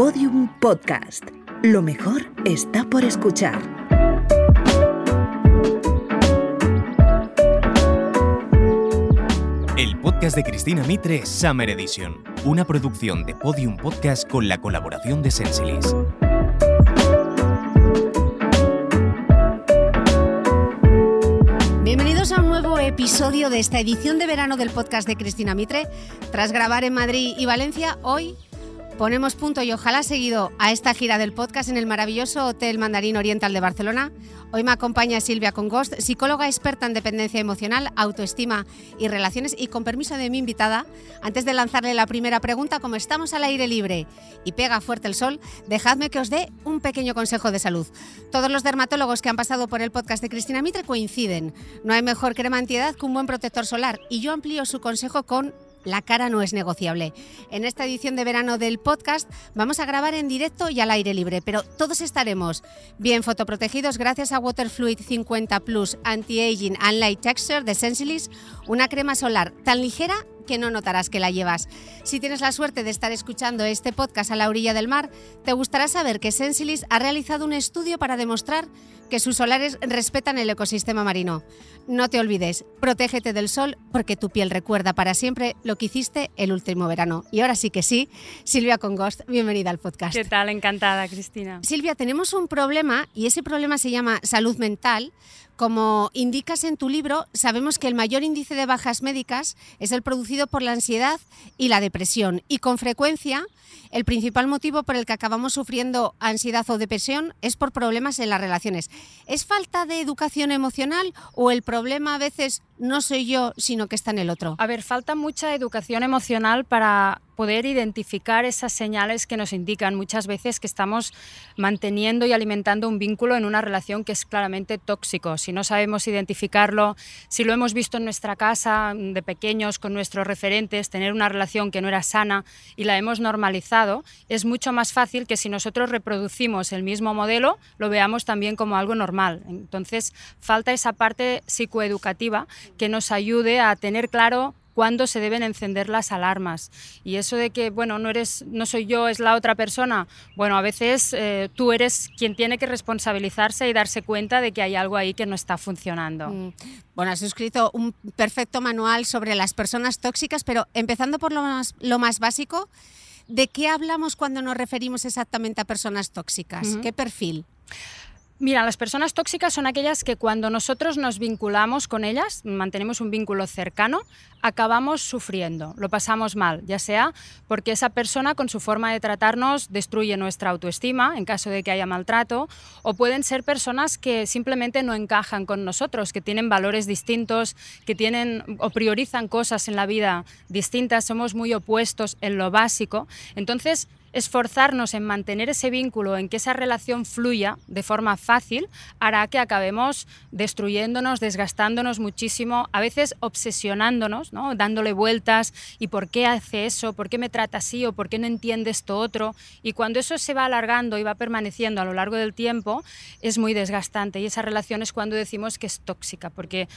Podium Podcast. Lo mejor está por escuchar. El podcast de Cristina Mitre, Summer Edition. Una producción de Podium Podcast con la colaboración de Sensilis. Bienvenidos a un nuevo episodio de esta edición de verano del podcast de Cristina Mitre. Tras grabar en Madrid y Valencia, hoy ponemos punto y ojalá seguido a esta gira del podcast en el maravilloso Hotel Mandarín Oriental de Barcelona. Hoy me acompaña Silvia Congost, psicóloga experta en dependencia emocional, autoestima y relaciones. Y con permiso de mi invitada, antes de lanzarle la primera pregunta, como estamos al aire libre y pega fuerte el sol, dejadme que os dé un pequeño consejo de salud. Todos los dermatólogos que han pasado por el podcast de Cristina Mitre coinciden. No hay mejor crema antiedad que un buen protector solar. Y yo amplío su consejo con la cara no es negociable. En esta edición de verano del podcast vamos a grabar en directo y al aire libre, pero todos estaremos bien fotoprotegidos gracias a Waterfluid 50 Plus Anti-Aging and Light Texture de Sensilis, una crema solar tan ligera que no notarás que la llevas. Si tienes la suerte de estar escuchando este podcast a la orilla del mar, te gustará saber que Sensilis ha realizado un estudio para demostrar que sus solares respetan el ecosistema marino. No te olvides, protégete del sol porque tu piel recuerda para siempre lo que hiciste el último verano. Y ahora sí que sí, Silvia Congost, bienvenida al podcast. ¿Qué tal? Encantada, Cristina. Silvia, tenemos un problema y ese problema se llama salud mental. Como indicas en tu libro, sabemos que el mayor índice de bajas médicas es el producido por la ansiedad y la depresión y con frecuencia el principal motivo por el que acabamos sufriendo ansiedad o depresión es por problemas en las relaciones. ¿Es falta de educación emocional o el problema a veces no soy yo, sino que está en el otro? A ver, falta mucha educación emocional para poder identificar esas señales que nos indican muchas veces que estamos manteniendo y alimentando un vínculo en una relación que es claramente tóxico. Si no sabemos identificarlo, si lo hemos visto en nuestra casa de pequeños con nuestros referentes, tener una relación que no era sana y la hemos normalizado, es mucho más fácil que si nosotros reproducimos el mismo modelo, lo veamos también como algo normal. Entonces, falta esa parte psicoeducativa que nos ayude a tener claro cuándo se deben encender las alarmas. Y eso de que, bueno, no, eres, no soy yo, es la otra persona, bueno, a veces eh, tú eres quien tiene que responsabilizarse y darse cuenta de que hay algo ahí que no está funcionando. Mm. Bueno, has escrito un perfecto manual sobre las personas tóxicas, pero empezando por lo más, lo más básico, ¿de qué hablamos cuando nos referimos exactamente a personas tóxicas? ¿Qué perfil? Mira, las personas tóxicas son aquellas que cuando nosotros nos vinculamos con ellas, mantenemos un vínculo cercano, acabamos sufriendo, lo pasamos mal, ya sea porque esa persona con su forma de tratarnos destruye nuestra autoestima en caso de que haya maltrato, o pueden ser personas que simplemente no encajan con nosotros, que tienen valores distintos, que tienen o priorizan cosas en la vida distintas, somos muy opuestos en lo básico. Entonces, esforzarnos en mantener ese vínculo, en que esa relación fluya de forma fácil, hará que acabemos destruyéndonos, desgastándonos muchísimo, a veces obsesionándonos, ¿no? dándole vueltas y por qué hace eso, por qué me trata así o por qué no entiende esto otro. Y cuando eso se va alargando y va permaneciendo a lo largo del tiempo, es muy desgastante y esa relación es cuando decimos que es tóxica, porque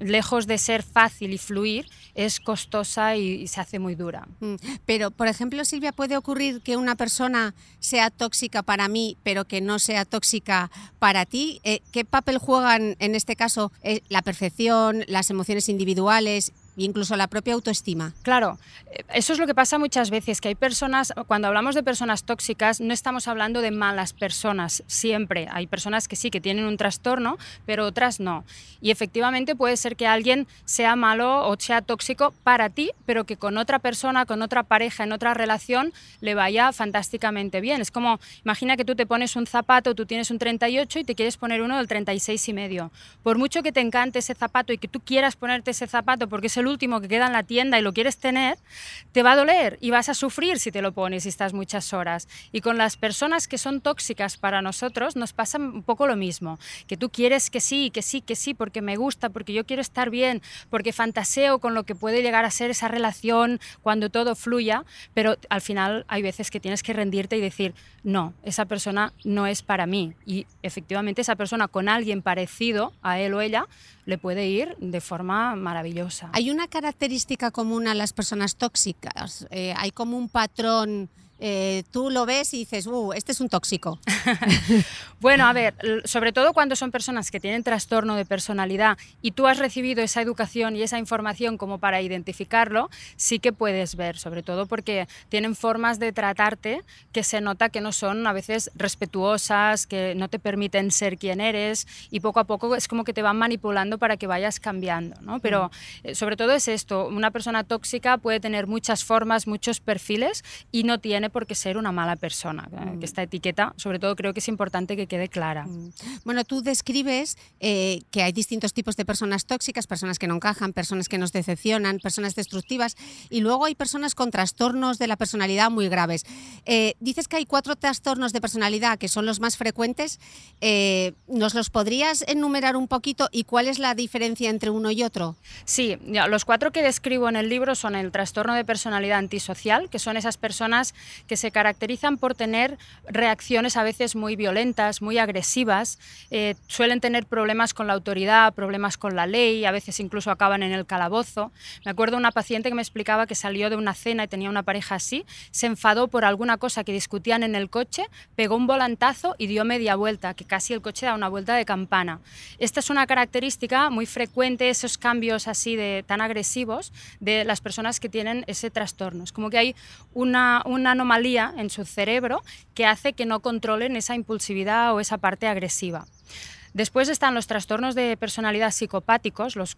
lejos de ser fácil y fluir, es costosa y, y se hace muy dura. Mm, Pero, por ejemplo, Silvia, ¿puede ocurrir que una persona sea tóxica para mí, pero que no sea tóxica para ti? Eh, ¿Qué papel juegan en este caso eh, la perfección, las emociones individuales incluso la propia autoestima? Claro, eh, eso es lo que pasa muchas veces, que hay personas, cuando hablamos de personas tóxicas, no estamos hablando de malas personas, siempre. Hay personas que sí, que tienen un trastorno, pero otras no. Y efectivamente puede ser que alguien sea malo o sea tóxico para ti, pero que con otra persona, con otra pareja, en otra relación, le vaya fantásticamente bien. Es como, imagina que tú te pones un zapato, tú tienes un 38 y te quieres poner uno del 36 y medio. Por mucho que te encante ese zapato y que tú quieras ponerte ese zapato porque es el último que queda en la tienda y lo quieres tener, te va a doler y vas a sufrir si te lo pones y estás muchas horas. Y con las personas que son tóxicas para nosotros nos pasa un poco lo mismo, que tú quieres que sí, que sí, que sí, porque me gusta, porque yo quiero estar bien, porque fantaseo con lo que puede llegar a ser esa relación cuando todo fluya, pero al final hay veces que tienes que rendirte y decir, no, esa persona no es para mí. Y efectivamente esa persona con alguien parecido a él o ella le puede ir de forma maravillosa. ¿Hay una característica común a las personas tóxicas? Eh, ¿Hay como un patrón eh, tú lo ves y dices, uh, este es un tóxico? bueno, a ver, sobre todo cuando son personas que tienen trastorno de personalidad y tú has recibido esa educación y esa información como para identificarlo, sí que puedes ver, sobre todo porque tienen formas de tratarte que se nota que no son a veces respetuosas, que no te permiten ser quien eres y poco a poco es como que te van manipulando para que vayas cambiando, ¿no? Pero mm. eh, sobre todo es esto, una persona tóxica puede tener muchas formas, muchos perfiles y no tiene porque ser una mala persona. Eh, que mm. esta etiqueta, sobre todo, creo que es importante que quede clara. Mm. Bueno, tú describes eh, que hay distintos tipos de personas tóxicas, personas que no encajan, personas que nos decepcionan, personas destructivas y luego hay personas con trastornos de la personalidad muy graves. Eh, dices que hay cuatro trastornos de personalidad que son los más frecuentes. ¿Nos los podrías enumerar un poquito y cuál es la diferencia entre uno y otro? Sí, los cuatro que describo en el libro son el trastorno de personalidad antisocial, que son esas personas que se caracterizan por tener reacciones a veces muy violentas, muy agresivas, eh, suelen tener problemas con la autoridad, problemas con la ley, a veces incluso acaban en el calabozo. Me acuerdo una paciente que me explicaba que salió de una cena y tenía una pareja así, se enfadó por alguna cosa que discutían en el coche, pegó un volantazo y dio media vuelta, que casi el coche da una vuelta de campana. Esta es una característica muy frecuente, esos cambios así de tan agresivos de las personas que tienen ese trastorno. Es como que hay una, una anomalía en su cerebro que hace que no controlen esa impulsividad o esa parte agresiva. Después están los trastornos de personalidad psicopáticos, los,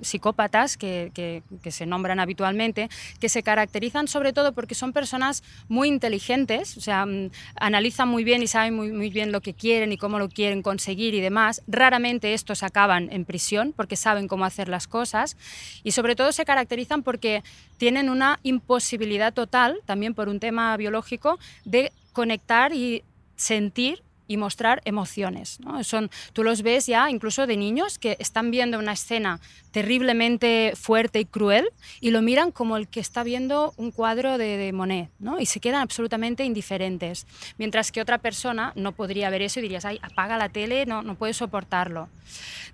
psicópatas que, se nombran habitualmente, que se caracterizan sobre todo porque son personas muy inteligentes, o sea, mm, analizan muy bien y saben muy, muy bien lo que quieren y cómo lo quieren conseguir y demás. Raramente estos acaban en prisión porque saben cómo hacer las cosas y sobre todo se caracterizan porque tienen una imposibilidad total, también por un tema biológico, de conectar y sentir y mostrar emociones. ¿no? Son, tú los ves ya incluso de niños que están viendo una escena terriblemente fuerte y cruel y lo miran como el que está viendo un cuadro de, de Monet ¿no? y se quedan absolutamente indiferentes. Mientras que otra persona no podría ver eso y dirías, ay, apaga la tele, no, no puede soportarlo.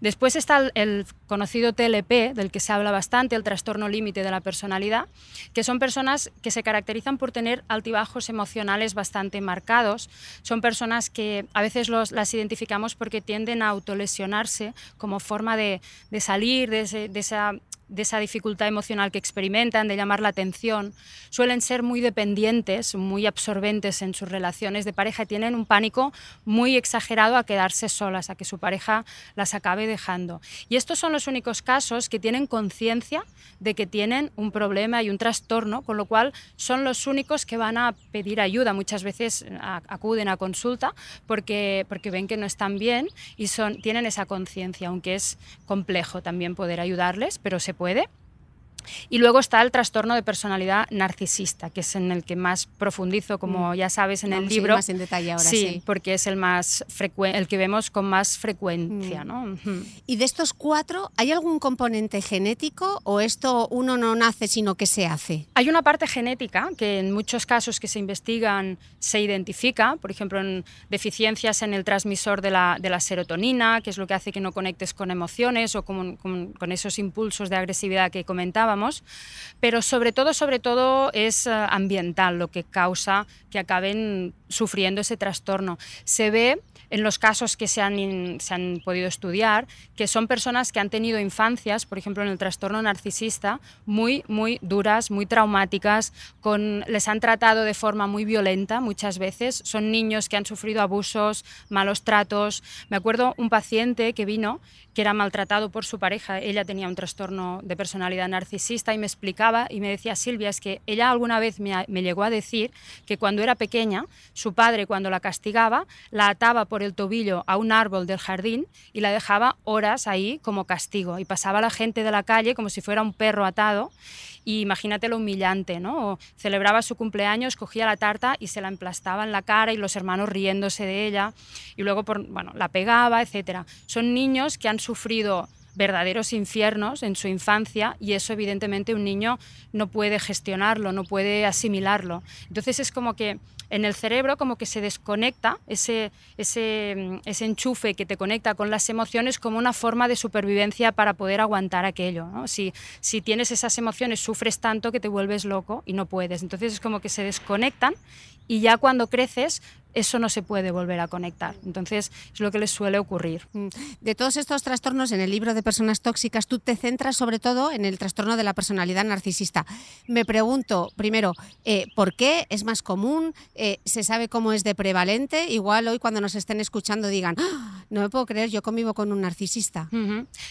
Después está el, conocido TLP, del que se habla bastante, el trastorno límite de la personalidad, que son personas que se caracterizan por tener altibajos emocionales bastante marcados. Son personas que a veces los, las identificamos porque tienden a autolesionarse como forma de, de salir de, ese, de esa de esa dificultad emocional que experimentan, de llamar la atención, suelen ser muy dependientes, muy absorbentes en sus relaciones de pareja y tienen un pánico muy exagerado a quedarse solas, a que su pareja las acabe dejando. Y estos son los únicos casos que tienen conciencia de que tienen un problema y un trastorno, con lo cual son los únicos que van a pedir ayuda. Muchas veces acuden a consulta porque, porque ven que no están bien y son, tienen esa conciencia, aunque es complejo también poder ayudarles, pero se puede. Y luego está el trastorno de personalidad narcisista, que es en el que más profundizo, como mm. ya sabes en el libro. Más en detalle ahora, sí, porque es el más el que vemos con más frecuencia. Mm. Y de estos cuatro, ¿hay algún componente genético o esto uno no nace sino que se hace? Hay una parte genética que en muchos casos que se investigan se identifica, por ejemplo en deficiencias en el transmisor de la, de la serotonina, que es lo que hace que no conectes con emociones o con, con esos impulsos de agresividad que comentaba pero sobre todo, sobre todo es eh, ambiental lo que causa que acaben sufriendo ese trastorno. Se ve en los casos que se han, se han podido estudiar, que son personas que han tenido infancias, por ejemplo en el trastorno narcisista, muy, muy duras, muy traumáticas, con, les han tratado de forma muy violenta muchas veces, son niños que han sufrido abusos, malos tratos. Me acuerdo un paciente que vino que era maltratado por su pareja, ella tenía un trastorno de personalidad narcisista y me explicaba y me decía, Silvia, es que ella alguna vez me, me llegó a decir que cuando era pequeña, su padre cuando la castigaba, la ataba por el tobillo a un árbol del jardín y la dejaba horas ahí como castigo y pasaba la gente de la calle como si fuera un perro atado y imagínate lo humillante, ¿no? celebraba su cumpleaños, cogía la tarta y se la emplastaba en la cara y los hermanos riéndose de ella y luego por, bueno, la pegaba, etc. Son niños que han sufrido verdaderos infiernos en su infancia y eso evidentemente un niño no puede gestionarlo, no puede asimilarlo. Entonces es como que en el cerebro como que se desconecta ese, ese, ese enchufe que te conecta con las emociones como una forma de supervivencia para poder aguantar aquello. Si, si tienes esas emociones, sufres tanto que te vuelves loco y no puedes. Entonces es como que se desconectan y ya cuando creces eso no se puede volver a conectar. Entonces, es lo que les suele ocurrir. Mm. De todos estos trastornos, en el libro de personas tóxicas, tú te centras sobre todo en el trastorno de la personalidad narcisista. Me pregunto, primero, eh, ¿por qué es más común? Eh, ¿Se sabe cómo es de prevalente? Igual hoy cuando nos estén escuchando digan, ¡Ah! no me puedo creer, yo convivo con un narcisista.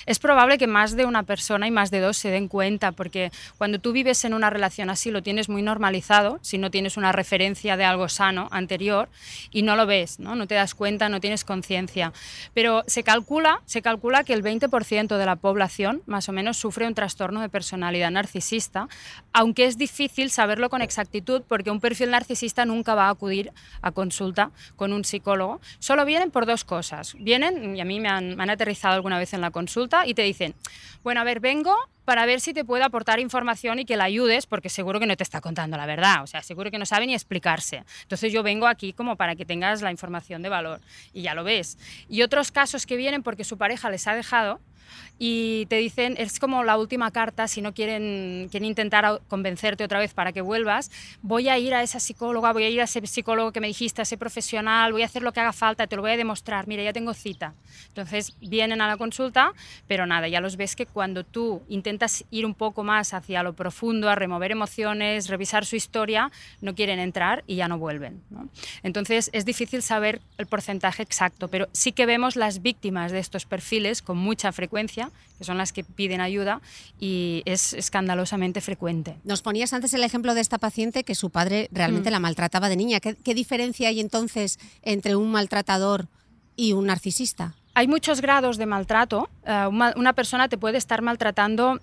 Es probable que más de una persona y más de dos se den cuenta, porque cuando tú vives en una relación así, lo tienes muy normalizado, si no tienes una referencia de algo sano anterior, y no lo ves, ¿no? no te das cuenta, no tienes conciencia. Pero se calcula, se calcula que el 20% de la población más o menos sufre un trastorno de personalidad narcisista, aunque es difícil saberlo con exactitud porque un perfil narcisista nunca va a acudir a consulta con un psicólogo. Solo vienen por dos cosas. Vienen, y a mí me han, me han aterrizado alguna vez en la consulta, y te dicen, bueno, a ver, vengo para ver si te puede aportar información y que la ayudes, porque seguro que no te está contando la verdad, o sea, seguro que no sabe ni explicarse. Entonces yo vengo aquí como para que tengas la información de valor y ya lo ves. Y otros casos que vienen porque su pareja les ha dejado y te dicen, es como la última carta, si no quieren, quieren intentar convencerte otra vez para que vuelvas, voy a ir a esa psicóloga, voy a ir a ese psicólogo que me dijiste, a ese profesional, voy a hacer lo que haga falta, te lo voy a demostrar, mira, ya tengo cita. Entonces vienen a la consulta, pero nada, ya los ves que cuando tú intentas ir un poco más hacia lo profundo, a remover emociones, revisar su historia, no quieren entrar y ya no vuelven. Entonces es difícil saber el porcentaje exacto, pero sí que vemos las víctimas de estos perfiles con mucha frecuencia que son las que piden ayuda y es escandalosamente frecuente. Nos ponías antes el ejemplo de esta paciente que su padre realmente mm. la maltrataba de niña. ¿Qué, diferencia hay entonces entre un maltratador y un narcisista? Hay muchos grados de maltrato. Eh, una persona te puede estar maltratando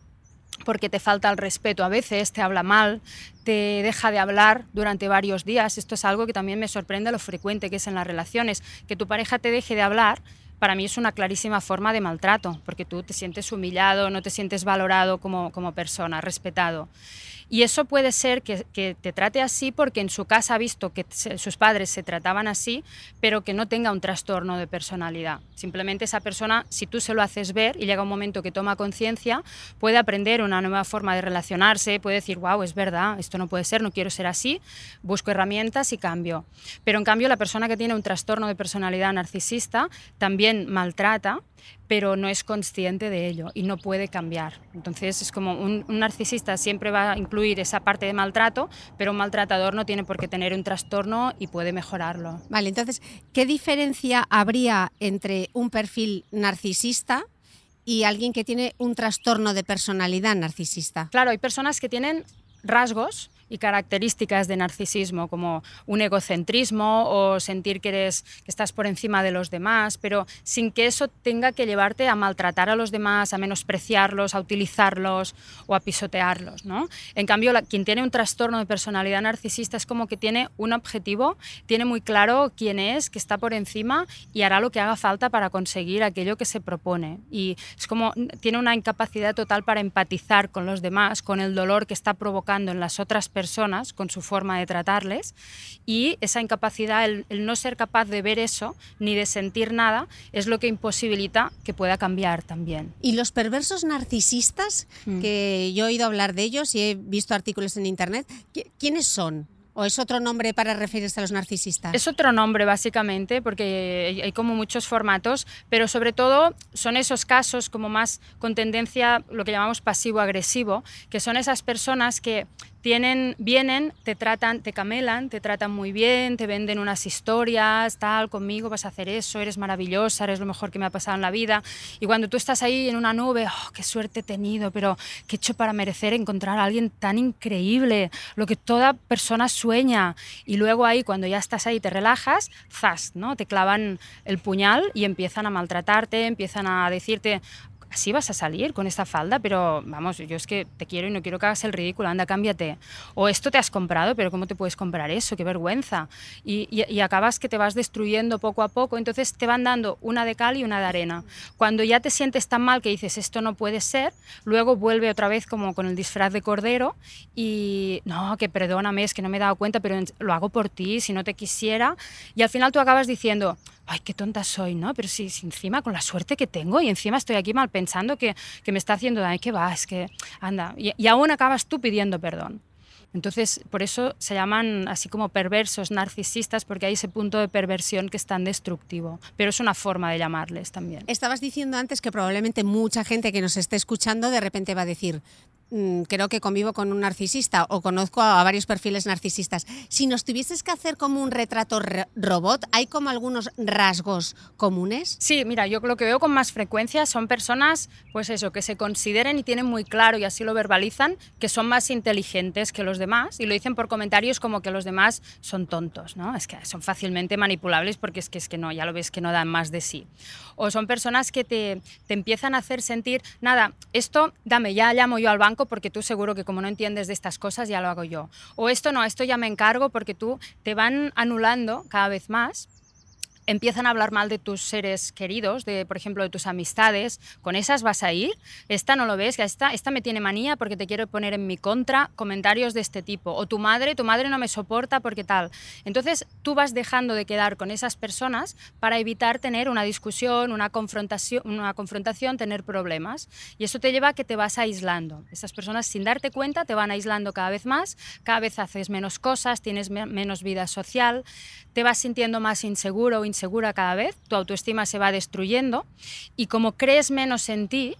porque te falta el respeto a veces, te habla mal, te deja de hablar durante varios días. Esto es algo que también me sorprende lo frecuente que es en las relaciones, que tu pareja te deje de hablar para mí es una clarísima forma de maltrato, porque tú te sientes humillado, no te sientes valorado como, como persona, respetado. Y eso puede ser que, te trate así porque en su casa ha visto que sus padres se trataban así, pero que no tenga un trastorno de personalidad. Simplemente esa persona, si tú se lo haces ver y llega un momento que toma conciencia, puede aprender una nueva forma de relacionarse, puede decir, wow, es verdad, esto no puede ser, no quiero ser así, busco herramientas y cambio. Pero en cambio la persona que tiene un trastorno de personalidad narcisista también maltrata pero no es consciente de ello y no puede cambiar. Entonces es como un, narcisista siempre va a incluir esa parte de maltrato, pero un maltratador no tiene por qué tener un trastorno y puede mejorarlo. Vale, entonces, ¿qué diferencia habría entre un perfil narcisista y alguien que tiene un trastorno de personalidad narcisista? Claro, hay personas que tienen rasgos y características de narcisismo, como un egocentrismo o sentir que, eres, que estás por encima de los demás, pero sin que eso tenga que llevarte a maltratar a los demás, a menospreciarlos, a utilizarlos o a pisotearlos. ¿no? En cambio, quien tiene un trastorno de personalidad narcisista es como que tiene un objetivo, tiene muy claro quién es, que está por encima y hará lo que haga falta para conseguir aquello que se propone. Y es como tiene una incapacidad total para empatizar con los demás, con el dolor que está provocando en las otras personas personas con su forma de tratarles y esa incapacidad, el, no ser capaz de ver eso ni de sentir nada, es lo que imposibilita que pueda cambiar también. ¿Y los perversos narcisistas, mm. que yo he oído hablar de ellos y he visto artículos en Internet, ¿quiénes son? ¿O es otro nombre para referirse a los narcisistas? Es otro nombre, básicamente, porque hay como muchos formatos, pero sobre todo son esos casos como más con tendencia, lo que llamamos pasivo-agresivo, que son esas personas que tienen, vienen, te tratan, te camelan, te tratan muy bien, te venden unas historias, tal, conmigo vas a hacer eso, eres maravillosa, eres lo mejor que me ha pasado en la vida. Y cuando tú estás ahí en una nube, oh, qué suerte he tenido, pero qué he hecho para merecer encontrar a alguien tan increíble, lo que toda persona sueña. Y luego ahí, cuando ya estás ahí, te relajas, zas, ¿no? Te clavan el puñal y empiezan a maltratarte, empiezan a decirte así vas a salir con esta falda, pero vamos, yo es que te quiero y no quiero que hagas el ridículo, anda, cámbiate. O esto te has comprado, pero ¿cómo te puedes comprar eso? Qué vergüenza. Y, y, acabas que te vas destruyendo poco a poco, entonces te van dando una de cal y una de arena. Cuando ya te sientes tan mal que dices, esto no puede ser, luego vuelve otra vez como con el disfraz de cordero y, no, que perdóname, es que no me he dado cuenta, pero lo hago por ti, si no te quisiera. Y al final tú acabas diciendo, ay, qué tonta soy, ¿no? Pero si, encima con la suerte que tengo y encima estoy aquí mal pensando que, que me está haciendo daño, que va, es que anda. Y, y aún acabas tú pidiendo perdón. Entonces, por eso se llaman así como perversos, narcisistas, porque hay ese punto de perversión que es tan destructivo. Pero es una forma de llamarles también. Estabas diciendo antes que probablemente mucha gente que nos esté escuchando de repente va a decir, creo que convivo con un narcisista o conozco a varios perfiles narcisistas. Si nos tuvieses que hacer como un retrato robot, ¿hay como algunos rasgos comunes? Sí, mira, yo lo que veo con más frecuencia son personas, pues eso, que se consideren y tienen muy claro y así lo verbalizan, que son más inteligentes que los demás y lo dicen por comentarios como que los demás son tontos, ¿no? Es que son fácilmente manipulables porque es que, es que no, ya lo ves que no dan más de sí. O son personas que te, te empiezan a hacer sentir, nada, esto, dame, ya llamo yo al banco porque tú seguro que como no entiendes de estas cosas ya lo hago yo. O esto no, esto ya me encargo porque tú te van anulando cada vez más empiezan a hablar mal de tus seres queridos, de, por ejemplo, de tus amistades, con esas vas a ir, esta no lo ves, esta, esta me tiene manía porque te quiero poner en mi contra, comentarios de este tipo, o tu madre, tu madre no me soporta porque tal. Entonces tú vas dejando de quedar con esas personas para evitar tener una discusión, una confrontación, una confrontación tener problemas. Y eso te lleva a que te vas aislando. Esas personas sin darte cuenta te van aislando cada vez más, cada vez haces menos cosas, tienes menos vida social, te vas sintiendo más inseguro segura cada vez, tu autoestima se va destruyendo y como crees menos en ti,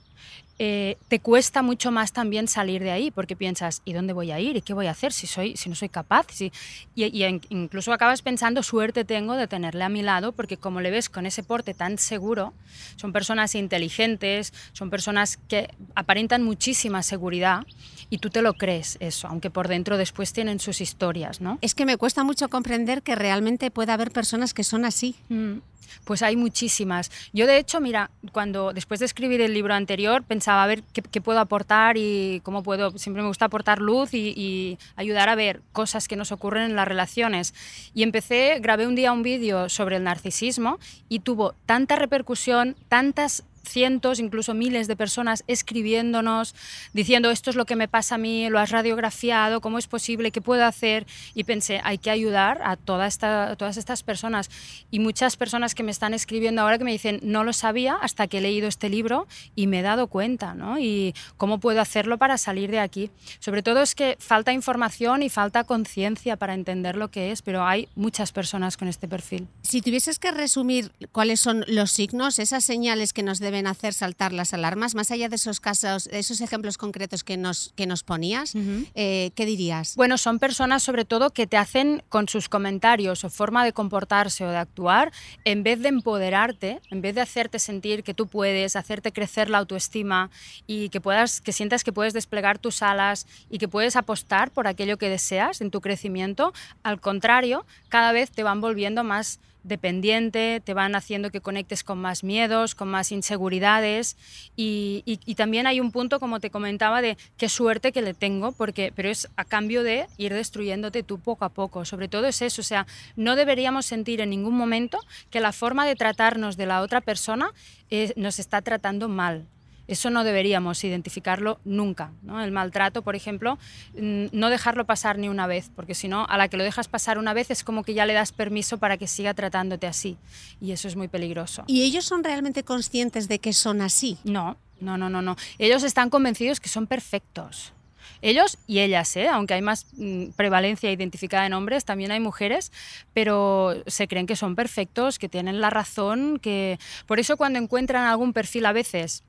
eh, te cuesta mucho más también salir de ahí, porque piensas, ¿y dónde voy a ir? ¿Y qué voy a hacer si, soy, si no soy capaz? Si... Y, incluso acabas pensando, suerte tengo de tenerle a mi lado, porque como le ves con ese porte tan seguro, son personas inteligentes, son personas que aparentan muchísima seguridad y tú te lo crees eso, aunque por dentro después tienen sus historias, ¿no? Es que me cuesta mucho comprender que realmente pueda haber personas que son así. Mm. Pues hay muchísimas. Yo de hecho, mira, cuando después de escribir el libro anterior pensaba a ver qué, puedo aportar y cómo puedo, siempre me gusta aportar luz y, y, ayudar a ver cosas que nos ocurren en las relaciones. Y empecé, grabé un día un vídeo sobre el narcisismo y tuvo tanta repercusión, tantas cientos, incluso miles de personas escribiéndonos, diciendo esto es lo que me pasa a mí, lo has radiografiado, cómo es posible, qué puedo hacer. Y pensé, hay que ayudar a, toda esta, todas estas personas. Y muchas personas que me están escribiendo ahora que me dicen, no lo sabía hasta que he leído este libro y me he dado cuenta, ¿no? Y cómo puedo hacerlo para salir de aquí. Sobre todo es que falta información y falta conciencia para entender lo que es, pero hay muchas personas con este perfil. Si tuvieses que resumir cuáles son los signos, esas señales que nos deben hacer saltar las alarmas, más allá de esos casos, esos ejemplos concretos que nos, que nos ponías, eh, ¿qué dirías? Bueno, son personas sobre todo que te hacen con sus comentarios o forma de comportarse o de actuar, en vez de empoderarte, en vez de hacerte sentir que tú puedes, hacerte crecer la autoestima y que puedas, que sientas que puedes desplegar tus alas y que puedes apostar por aquello que deseas en tu crecimiento, al contrario, cada vez te van volviendo más dependiente, te van haciendo que conectes con más miedos, con más inseguridades y, también hay un punto, como te comentaba, de qué suerte que le tengo, porque, pero es a cambio de ir destruyéndote tú poco a poco. Sobre todo es eso, o sea, no deberíamos sentir en ningún momento que la forma de tratarnos de la otra persona eh, nos está tratando mal. Eso no deberíamos identificarlo nunca. ¿no? El maltrato, por ejemplo, mm, no dejarlo pasar ni una vez, porque si no, a la que lo dejas pasar una vez es como que ya le das permiso para que siga tratándote así. Y eso es muy peligroso. ¿Y ellos son realmente conscientes de que son así? No, no, no, no. no. Ellos están convencidos que son perfectos. Ellos y ellas, ¿eh? aunque hay más mm, prevalencia identificada en hombres, también hay mujeres, pero se creen que son perfectos, que tienen la razón, que por eso cuando encuentran algún perfil a veces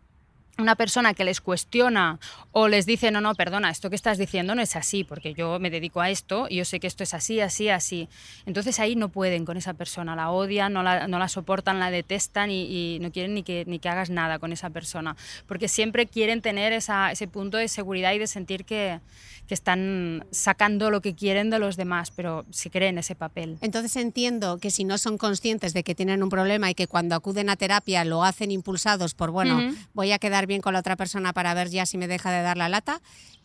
una persona que les cuestiona o les dice, no, no, perdona, esto que estás diciendo no es así, porque yo me dedico a esto y yo sé que esto es así, así, así. Entonces ahí no pueden con esa persona, la odian, no la, no la soportan, la detestan y, no quieren ni que, ni que hagas nada con esa persona, porque siempre quieren tener ese punto de seguridad y de sentir que, que están sacando lo que quieren de los demás, pero si creen ese papel. Entonces entiendo que si no son conscientes de que tienen un problema y que cuando acuden a terapia lo hacen impulsados por, bueno, voy a quedar bien con la otra persona para ver ya si me deja de dar la lata,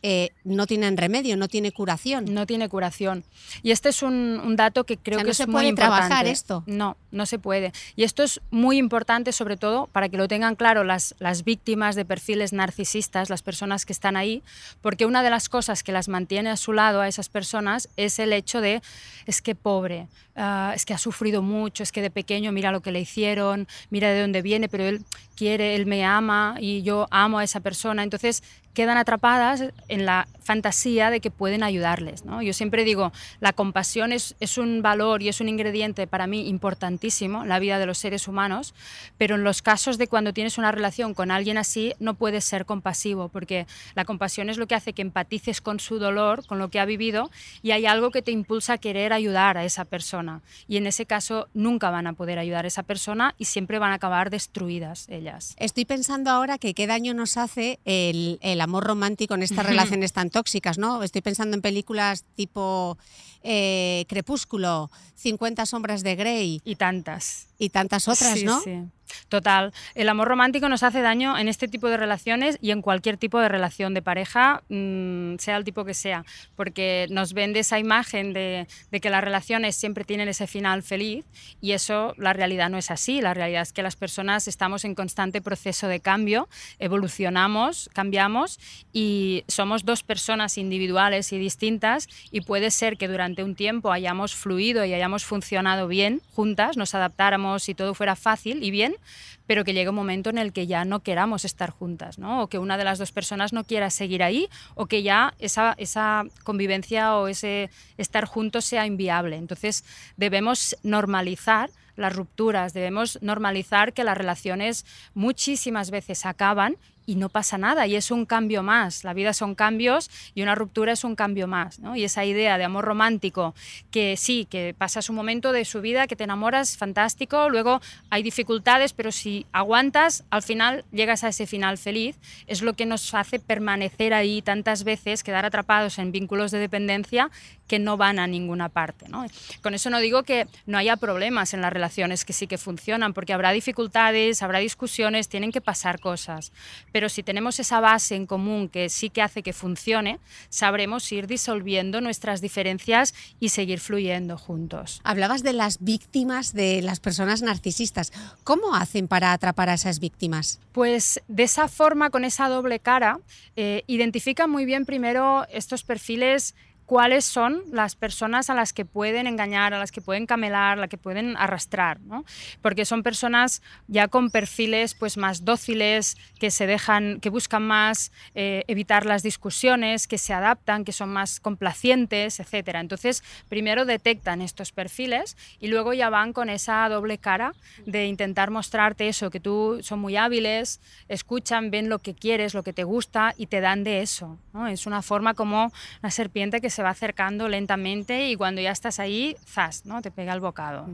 eh, no tienen remedio, no tiene curación. No tiene curación. Y este es un, dato que creo O sea, que no es se muy puede importante. trabajar esto. No, no se puede. Y esto es muy importante, sobre todo, para que lo tengan claro las, las víctimas de perfiles narcisistas, las personas que están ahí, porque una de las cosas que las mantiene a su lado a esas personas es el hecho de, es que pobre, ah, es que ha sufrido mucho, es que de pequeño mira lo que le hicieron, mira de dónde viene, pero él quiere, él me ama y yo amo a esa persona. Entonces quedan atrapadas en la fantasía de que pueden ayudarles. ¿no? Yo siempre digo, la compasión es, es un valor y es un ingrediente para mí importantísimo la vida de los seres humanos, pero en los casos de cuando tienes una relación con alguien así, no puedes ser compasivo, porque la compasión es lo que hace que empatices con su dolor, con lo que ha vivido, y hay algo que te impulsa a querer ayudar a esa persona. Y en ese caso nunca van a poder ayudar a esa persona y siempre van a acabar destruidas ellas. Estoy pensando ahora que qué daño nos hace el amor romántico en estas relaciones tan tóxicas, ¿no? Estoy pensando en películas tipo eh, Crepúsculo, 50 sombras de Grey Y tantas. Y tantas otras, Sí, ¿no? sí. Total. El amor romántico nos hace daño en este tipo de relaciones y en cualquier tipo de relación de pareja, mm, sea el tipo que sea, porque nos vende esa imagen de, de que las relaciones siempre tienen ese final feliz y eso la realidad no es así. La realidad es que las personas estamos en constante proceso de cambio, evolucionamos, cambiamos y somos dos personas individuales y distintas y puede ser que durante un tiempo hayamos fluido y hayamos funcionado bien juntas, nos adaptáramos y todo fuera fácil y bien, pero que llegue un momento en el que ya no queramos estar juntas, ¿no? o que una de las dos personas no quiera seguir ahí, o que ya esa, esa convivencia o ese estar juntos sea inviable. Entonces debemos normalizar las rupturas, debemos normalizar que las relaciones muchísimas veces acaban y no pasa nada y es un cambio más. La vida son cambios y una ruptura es un cambio más. ¿no? Y esa idea de amor romántico, que sí, que pasas un momento de su vida, que te enamoras, fantástico, luego hay dificultades, pero si aguantas, al final llegas a ese final feliz, es lo que nos hace permanecer ahí tantas veces, quedar atrapados en vínculos de dependencia que no van a ninguna parte. ¿no? Con eso no digo que no haya problemas en las relaciones que sí que funcionan, porque habrá dificultades, habrá discusiones, tienen que pasar cosas. Pero si tenemos esa base en común que sí que hace que funcione, sabremos ir disolviendo nuestras diferencias y seguir fluyendo juntos. Hablabas de las víctimas de las personas narcisistas. ¿Cómo hacen para atrapar a esas víctimas? Pues de esa forma, con esa doble cara, eh, identifican muy bien primero estos perfiles cuáles son las personas a las que pueden engañar, a las que pueden camelar, a las que pueden arrastrar, ¿no? Porque son personas ya con perfiles pues más dóciles, que se dejan, que buscan más eh, evitar las discusiones, que se adaptan, que son más complacientes, etcétera. Entonces, primero detectan estos perfiles y luego ya van con esa doble cara de intentar mostrarte eso, que tú son muy hábiles, escuchan, ven lo que quieres, lo que te gusta y te dan de eso. ¿no? Es una forma como una serpiente que se va acercando lentamente y cuando ya estás ahí, zas, ¿no? Te pega el bocado.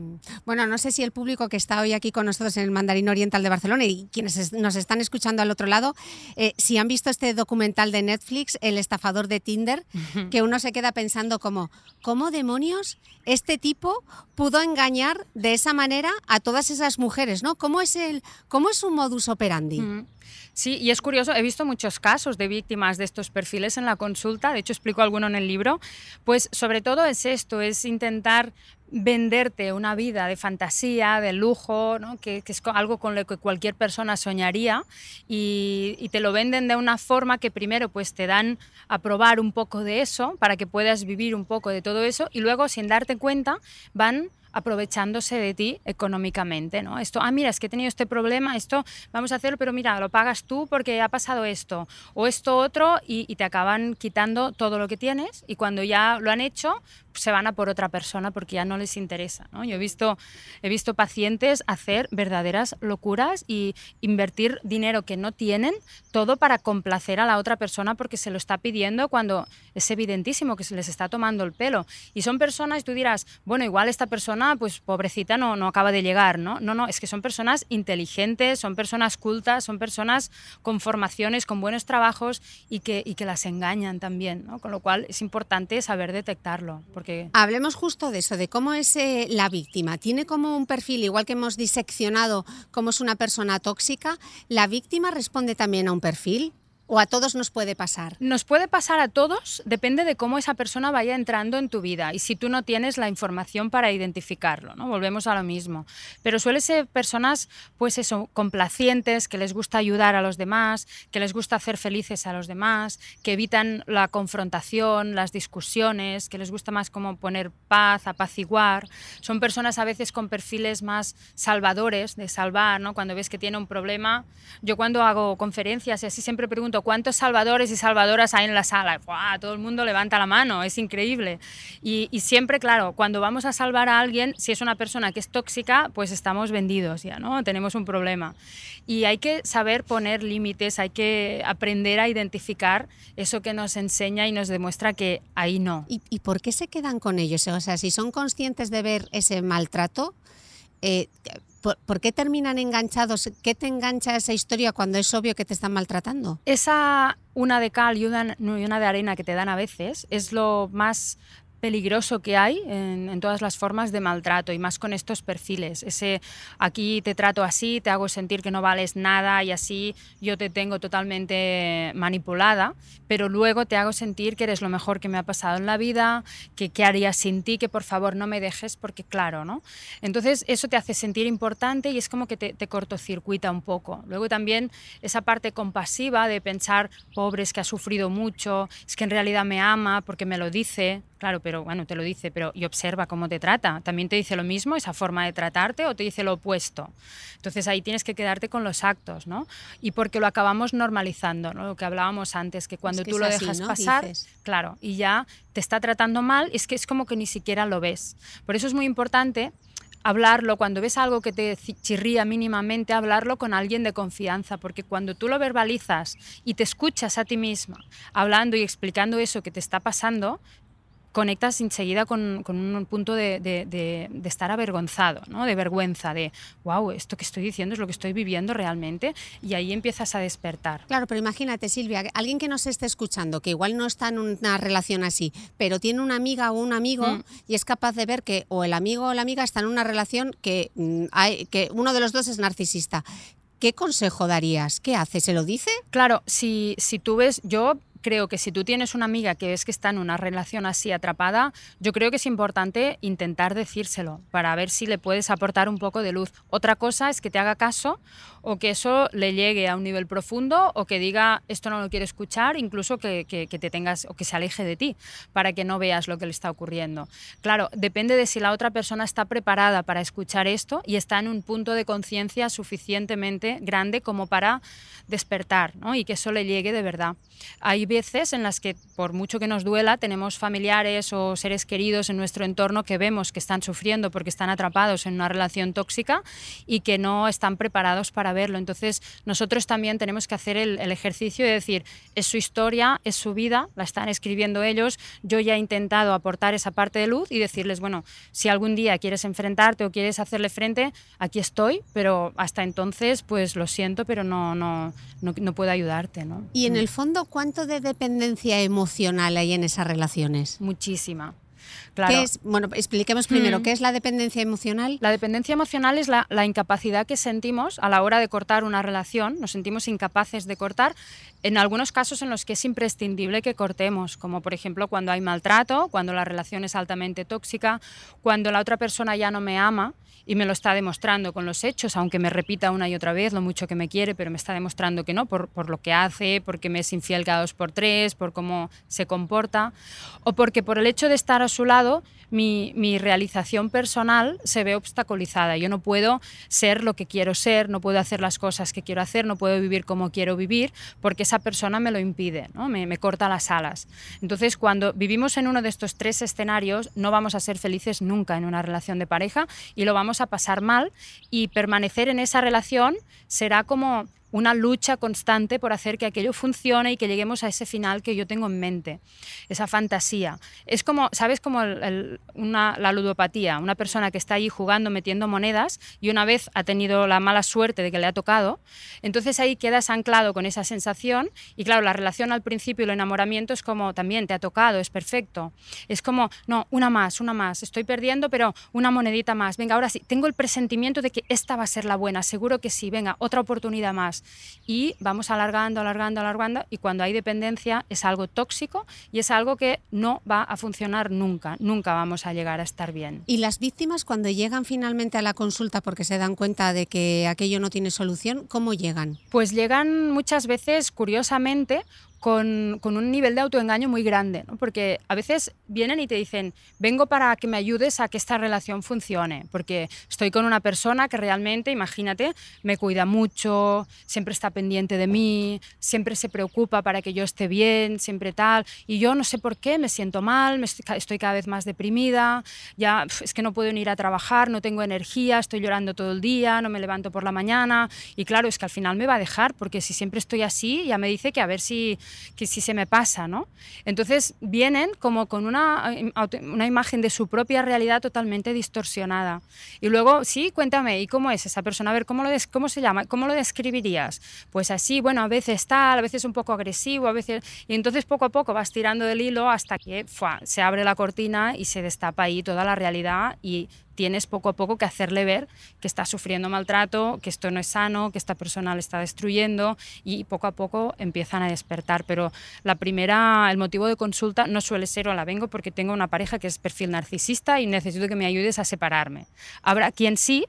Bueno, no sé si el público que está hoy aquí con nosotros en el Mandarín Oriental de Barcelona y quienes es- nos están escuchando al otro lado, eh, si han visto este documental de Netflix, El estafador de Tinder, que uno se queda pensando como, ¿cómo demonios este tipo pudo engañar de esa manera a todas esas mujeres, ¿no? ¿Cómo es, el, cómo es su modus operandi? Mm. Sí, y es curioso, he visto muchos casos de víctimas de estos perfiles en la consulta, de hecho explico alguno en el libro, pues sobre todo es esto, es intentar venderte una vida de fantasía, de lujo, que, es algo con lo que cualquier persona soñaría y, y te lo venden de una forma que primero pues te dan a probar un poco de eso para que puedas vivir un poco de todo eso y luego sin darte cuenta van aprovechándose de ti económicamente, ¿no? Esto, ah, mira, es que he tenido este problema, esto vamos a hacerlo, pero mira, lo pagas tú porque ha pasado esto o esto otro y, te acaban quitando todo lo que tienes y cuando ya lo han hecho se van a por otra persona porque ya no les interesa, ¿no? Yo he visto, he visto pacientes hacer verdaderas locuras y invertir dinero que no tienen, todo para complacer a la otra persona porque se lo está pidiendo cuando es evidentísimo que se les está tomando el pelo. Y son personas, tú dirás, bueno, igual esta persona pues pobrecita, no, no acaba de llegar, ¿no? No, no, es que son personas inteligentes, son personas cultas, son personas con formaciones, con buenos trabajos y que, y que las engañan también, ¿no? Con lo cual es importante saber detectarlo. Porque... Hablemos justo de eso, de cómo es eh, la víctima. Tiene como un perfil, igual que hemos diseccionado cómo es una persona tóxica, ¿la víctima responde también a un perfil? ¿O a todos nos puede pasar? Nos puede pasar a todos, depende de cómo esa persona vaya entrando en tu vida y si tú no tienes la información para identificarlo, ¿no? Volvemos a lo mismo. Pero suele ser personas, pues eso, complacientes, que les gusta ayudar a los demás, que les gusta hacer felices a los demás, que evitan la confrontación, las discusiones, que les gusta más como poner paz, apaciguar. Son personas a veces con perfiles más salvadores, de salvar, ¿no? Cuando ves que tiene un problema. Yo cuando hago conferencias y así siempre pregunto, ¿cuántos salvadores y salvadoras hay en la sala? Todo el mundo levanta la mano, es increíble. Y, siempre, claro, cuando vamos a salvar a alguien, si es una persona que es tóxica, pues estamos vendidos ya, ¿no? Tenemos un problema. Y hay que saber poner límites, hay que aprender a identificar eso que nos enseña y nos demuestra que ahí no. ¿Y, y por qué se quedan con ellos? O sea, si son conscientes de ver ese maltrato, eh, ¿Por, qué terminan enganchados? ¿Qué te engancha esa historia cuando es obvio que te están maltratando? Esa una de cal y una, de arena que te dan a veces es lo más peligroso que hay en, todas las formas de maltrato y más con estos perfiles. Ese aquí te trato así, te hago sentir que no vales nada y así yo te tengo totalmente manipulada, pero luego te hago sentir que eres lo mejor que me ha pasado en la vida, que qué haría sin ti, que por favor no me dejes porque claro, ¿no? Entonces eso te hace sentir importante y es como que te, te cortocircuita un poco. Luego también esa parte compasiva de pensar, pobres que ha sufrido mucho, es que en realidad me ama porque me lo dice, Claro, pero bueno, te lo dice, pero y observa cómo te trata. También te dice lo mismo, esa forma de tratarte, o te dice lo opuesto. Entonces ahí tienes que quedarte con los actos, ¿no? Y porque lo acabamos normalizando, ¿no? Lo que hablábamos antes, que cuando tú lo dejas pasar, claro, y ya te está tratando mal, es que es como que ni siquiera lo ves. Por eso es muy importante hablarlo, cuando ves algo que te chirría mínimamente, hablarlo con alguien de confianza, porque cuando tú lo verbalizas y te escuchas a ti misma hablando y explicando eso que te está pasando, conectas enseguida con, con un punto de, de, de, estar avergonzado, ¿no? de vergüenza, de, wow, esto que estoy diciendo es lo que estoy viviendo realmente, y ahí empiezas a despertar. Claro, pero imagínate, Silvia, alguien que nos esté escuchando, que igual no está en una relación así, pero tiene una amiga o un amigo mm. y es capaz de ver que o el amigo o la amiga está en una relación que, mm, hay, que uno de los dos es narcisista. ¿Qué consejo darías? ¿Qué hace? ¿Se lo dice? Claro, si, si tú ves, yo creo que si tú tienes una amiga que ves que está en una relación así atrapada, yo creo que es importante intentar decírselo para ver si le puedes aportar un poco de luz. Otra cosa es que te haga caso o que eso le llegue a un nivel profundo o que diga esto no lo quiero escuchar, incluso que, que, te tengas o que se aleje de ti para que no veas lo que le está ocurriendo. Claro, depende de si la otra persona está preparada para escuchar esto y está en un punto de conciencia suficientemente grande como para despertar ¿no? y que eso le llegue de verdad. Hay veces en las que, por mucho que nos duela, tenemos familiares o seres queridos en nuestro entorno que vemos que están sufriendo porque están atrapados en una relación tóxica y que no están preparados para verlo. Entonces, nosotros también tenemos que hacer el, ejercicio de decir, es su historia, es su vida, la están escribiendo ellos, yo ya he intentado aportar esa parte de luz y decirles, bueno, si algún día quieres enfrentarte o quieres hacerle frente, aquí estoy, pero hasta entonces, pues lo siento, pero no, no, no, puedo ayudarte. ¿no? Y en el fondo, ¿cuánto de dependencia emocional hay en esas relaciones? Muchísima. ¿Qué es, bueno, expliquemos primero, mm. ¿qué es la dependencia emocional? La dependencia emocional es la, la, incapacidad que sentimos a la hora de cortar una relación, nos sentimos incapaces de cortar, en algunos casos en los que es imprescindible que cortemos, como por ejemplo cuando hay maltrato, cuando la relación es altamente tóxica, cuando la otra persona ya no me ama y me lo está demostrando con los hechos, aunque me repita una y otra vez lo mucho que me quiere, pero me está demostrando que no, por, por lo que hace, porque me es infiel cada dos por tres, por cómo se comporta, o porque por el hecho de estar a su lado, mi, mi realización personal se ve obstaculizada. Yo no puedo ser lo que quiero ser, no puedo hacer las cosas que quiero hacer, no puedo vivir como quiero vivir, porque esa persona me lo impide, ¿no? me, me corta las alas. Entonces, cuando vivimos en uno de estos tres escenarios, no vamos a ser felices nunca en una relación de pareja y lo vamos a pasar mal y permanecer en esa relación será como una lucha constante por hacer que aquello funcione y que lleguemos a ese final que yo tengo en mente, esa fantasía. Es como, ¿sabes? Como la ludopatía, una persona que está ahí jugando, metiendo monedas y una vez ha tenido la mala suerte de que le ha tocado, entonces ahí quedas anclado con esa sensación y claro, la relación al principio el enamoramiento es como también te ha tocado, es perfecto. Es como, no, una más, una más, estoy perdiendo, pero una monedita más. Venga, ahora sí, tengo el presentimiento de que esta va a ser la buena, seguro que sí, venga, otra oportunidad más y vamos alargando, alargando, alargando y cuando hay dependencia es algo tóxico y es algo que no va a funcionar nunca, nunca vamos a llegar a estar bien. ¿Y las víctimas cuando llegan finalmente a la consulta porque se dan cuenta de que aquello no tiene solución, cómo llegan? Pues llegan muchas veces, curiosamente, con, un nivel de autoengaño muy grande, porque a veces vienen y te dicen, vengo para que me ayudes a que esta relación funcione, porque estoy con una persona que realmente, imagínate, me cuida mucho, siempre está pendiente de mí, siempre se preocupa para que yo esté bien, siempre tal, y yo no sé por qué, me siento mal, me estoy, cada vez más deprimida, ya es que no puedo ir a trabajar, no tengo energía, estoy llorando todo el día, no me levanto por la mañana, y claro, es que al final me va a dejar, porque si siempre estoy así, ya me dice que a ver si que si se me pasa, ¿no? Entonces vienen como con una, una imagen de su propia realidad totalmente distorsionada. Y luego, sí, cuéntame, ¿y cómo es esa persona? A ver, ¿cómo, lo cómo se llama? ¿Cómo lo describirías? Pues así, bueno, a veces tal, a veces un poco agresivo, a veces... Y entonces poco a poco vas tirando del hilo hasta que se abre la cortina y se destapa ahí toda la realidad y tienes poco a poco que hacerle ver que está sufriendo maltrato, que esto no es sano, que esta persona le está destruyendo y poco a poco empiezan a despertar. Pero la primera, el motivo de consulta no suele ser la vengo porque tengo una pareja que es perfil narcisista y necesito que me ayudes a separarme. Habrá quien sí,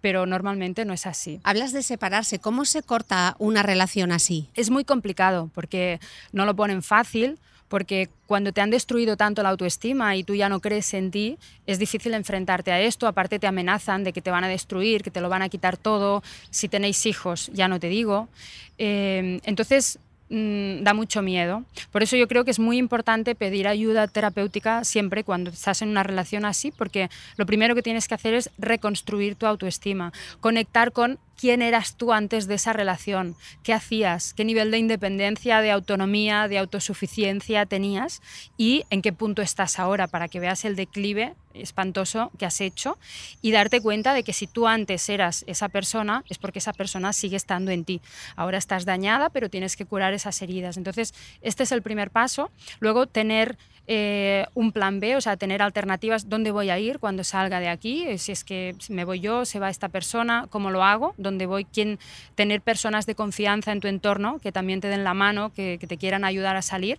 pero normalmente no es así. Hablas de separarse, ¿cómo se corta una relación así? Es muy complicado porque no lo ponen fácil porque cuando te han destruido tanto la autoestima y tú ya no crees en ti, es difícil enfrentarte a esto, aparte te amenazan de que te van a destruir, que te lo van a quitar todo, si tenéis hijos, ya no te digo. Eh, entonces, mm, da mucho miedo. Por eso yo creo que es muy importante pedir ayuda terapéutica siempre cuando estás en una relación así, porque lo primero que tienes que hacer es reconstruir tu autoestima, conectar con quién eras tú antes de esa relación, qué hacías, qué nivel de independencia, de autonomía, de autosuficiencia tenías y en qué punto estás ahora para que veas el declive espantoso que has hecho y darte cuenta de que si tú antes eras esa persona es porque esa persona sigue estando en ti. Ahora estás dañada, pero tienes que curar esas heridas. Entonces, este es el primer paso. Luego, tener eh, un plan B, o sea, tener alternativas, dónde voy a ir cuando salga de aquí, eh, si es que me voy yo, se va esta persona, cómo lo hago, dónde voy, quién, tener personas de confianza en tu entorno que también te den la mano, que, te quieran ayudar a salir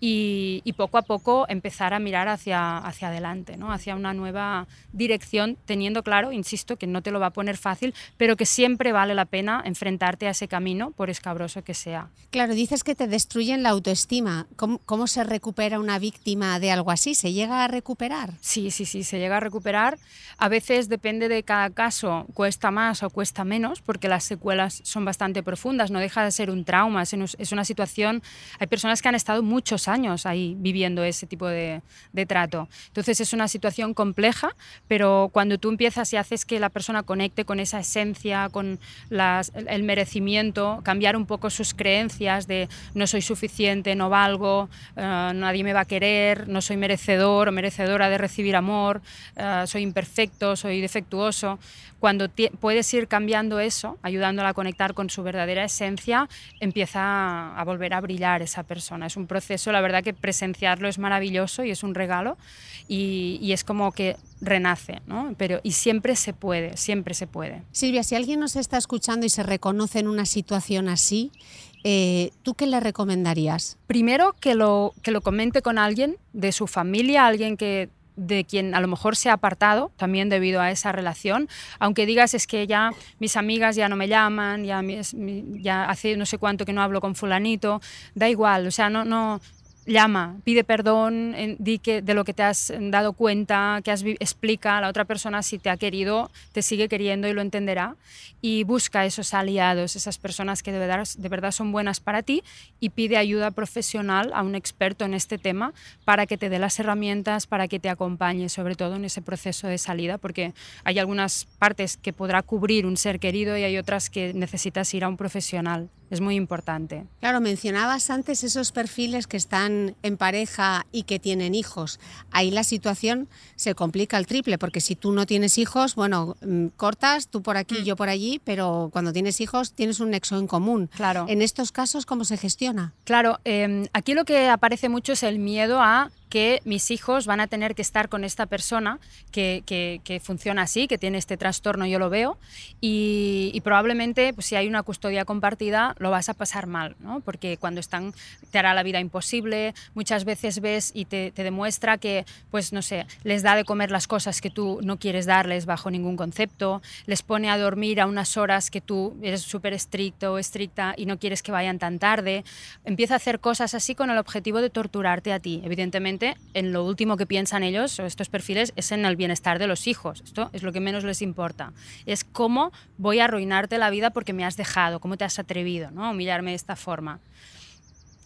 y, poco a poco empezar a mirar hacia, hacia adelante, ¿no? hacia una nueva dirección, teniendo claro, insisto, que no te lo va a poner fácil, pero que siempre vale la pena enfrentarte a ese camino, por escabroso que sea. Claro, dices que te destruyen la autoestima. ¿Cómo, cómo se recupera una víctima de algo así? ¿Se llega a recuperar? Sí, sí, sí, se llega a recuperar. A veces depende de cada caso, cuesta más o cuesta menos, porque las secuelas son bastante profundas, no deja de ser un trauma, es una situación, hay personas que han estado muchos años ahí viviendo ese tipo de, de trato. Entonces es una situación compleja, pero cuando tú empiezas y haces que la persona conecte con esa esencia, con las, el merecimiento, cambiar un poco sus creencias de no soy suficiente, no valgo, uh, nadie me va a querer, no soy merecedor o merecedora de recibir amor, eh, soy imperfecto, soy defectuoso. Cuando puedes ir cambiando eso, ayudándola a conectar con su verdadera esencia, empieza a volver a brillar esa persona. Es un proceso, la verdad que presenciarlo es maravilloso y es un regalo y, y es como que renace, ¿no? Pero, y siempre se puede, siempre se puede. Silvia, si alguien nos está escuchando y se reconoce en una situación así, eh, ¿tú qué le recomendarías? Primero que lo, que lo comente con alguien de su familia, alguien que de quien a lo mejor se ha apartado también debido a esa relación, aunque digas es que ya mis amigas ya no me llaman, ya, ya hace no sé cuánto que no hablo con fulanito, da igual, o sea, no, no, llama, pide perdón, di que de lo que te has dado cuenta, que explica a la otra persona si te ha querido, te sigue queriendo y lo entenderá. Y busca esos aliados, esas personas que de verdad, de verdad son buenas para ti y pide ayuda profesional a un experto en este tema para que te dé las herramientas, para que te acompañe, sobre todo en ese proceso de salida, porque hay algunas partes que podrá cubrir un ser querido y hay otras que necesitas ir a un profesional. Es muy importante. Claro, mencionabas antes esos perfiles que están en pareja y que tienen hijos. Ahí la situación se complica al triple, porque si tú no tienes hijos, bueno, mm, cortas tú por aquí, mm. yo por allí, pero cuando tienes hijos tienes un nexo en común. Claro. En estos casos, ¿cómo se gestiona? Claro, em, aquí lo que aparece mucho es el miedo a que mis hijos van a tener que estar con esta persona que, que, funciona así, que tiene este trastorno, yo lo veo, y, probablemente pues, si hay una custodia compartida lo vas a pasar mal, ¿no? porque cuando están te hará la vida imposible, muchas veces ves y te, demuestra que, pues no sé, les da de comer las cosas que tú no quieres darles bajo ningún concepto, les pone a dormir a unas horas que tú eres súper estricto o estricta y no quieres que vayan tan tarde, empieza a hacer cosas así con el objetivo de torturarte a ti, evidentemente en lo último que piensan ellos, o estos perfiles, es en el bienestar de los hijos. Esto es lo que menos les importa. Es cómo voy a arruinarte la vida porque me has dejado, cómo te has atrevido ¿no? a humillarme de esta forma.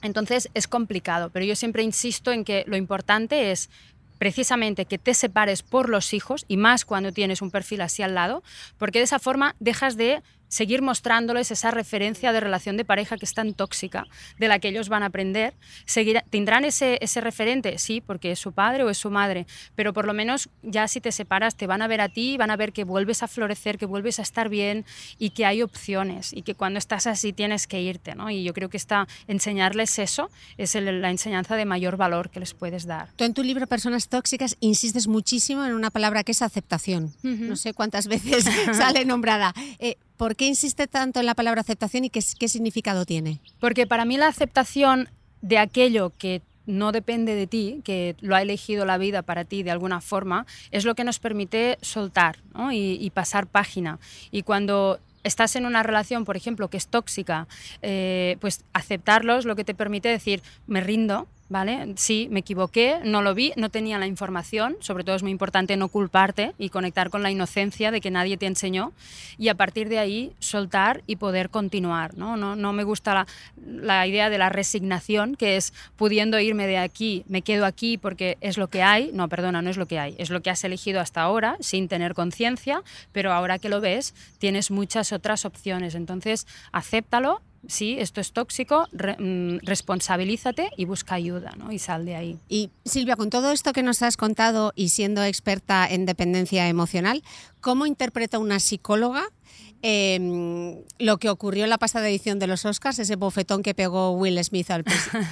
Entonces es complicado, pero yo siempre insisto en que lo importante es precisamente que te separes por los hijos y más cuando tienes un perfil así al lado, porque de esa forma dejas de seguir mostrándoles esa referencia de relación de pareja que es tan tóxica, de la que ellos van a aprender. Seguir, ¿Tendrán ese, ese referente? Sí, porque es su padre o es su madre, pero por lo menos ya si te separas te van a ver a ti, van a ver que vuelves a florecer, que vuelves a estar bien y que hay opciones y que cuando estás así tienes que irte. ¿no? Y yo creo que está, enseñarles eso es la enseñanza de mayor valor que les puedes dar. Tú en tu libro Personas Tóxicas insistes muchísimo en una palabra que es aceptación. No sé cuántas veces sale nombrada. Eh, ¿Por qué insiste tanto en la palabra aceptación y qué, significado tiene? Porque para mí la aceptación de aquello que no depende de ti, que lo ha elegido la vida para ti de alguna forma, es lo que nos permite soltar y, pasar página. Y cuando estás en una relación, por ejemplo, que es tóxica, eh, pues aceptarlos lo que te permite decir, me rindo, ¿vale? Sí, me equivoqué, no lo vi, no tenía la información, sobre todo es muy importante no culparte y conectar con la inocencia de que nadie te enseñó y a partir de ahí soltar y poder continuar, ¿no? No, me gusta la, la, idea de la resignación, que es pudiendo irme de aquí, me quedo aquí porque es lo que hay, no, perdona, no es lo que hay, es lo que has elegido hasta ahora sin tener conciencia, pero ahora que lo ves tienes muchas otras opciones, entonces acéptalo sí, esto es tóxico, mm, responsabilízate y busca ayuda ¿no? y sal de ahí. Y Silvia, con todo esto que nos has contado y siendo experta en dependencia emocional, ¿cómo interpreta una psicóloga Em, lo que ocurrió en la pasada edición de los Oscars, ese bofetón que pegó Will Smith al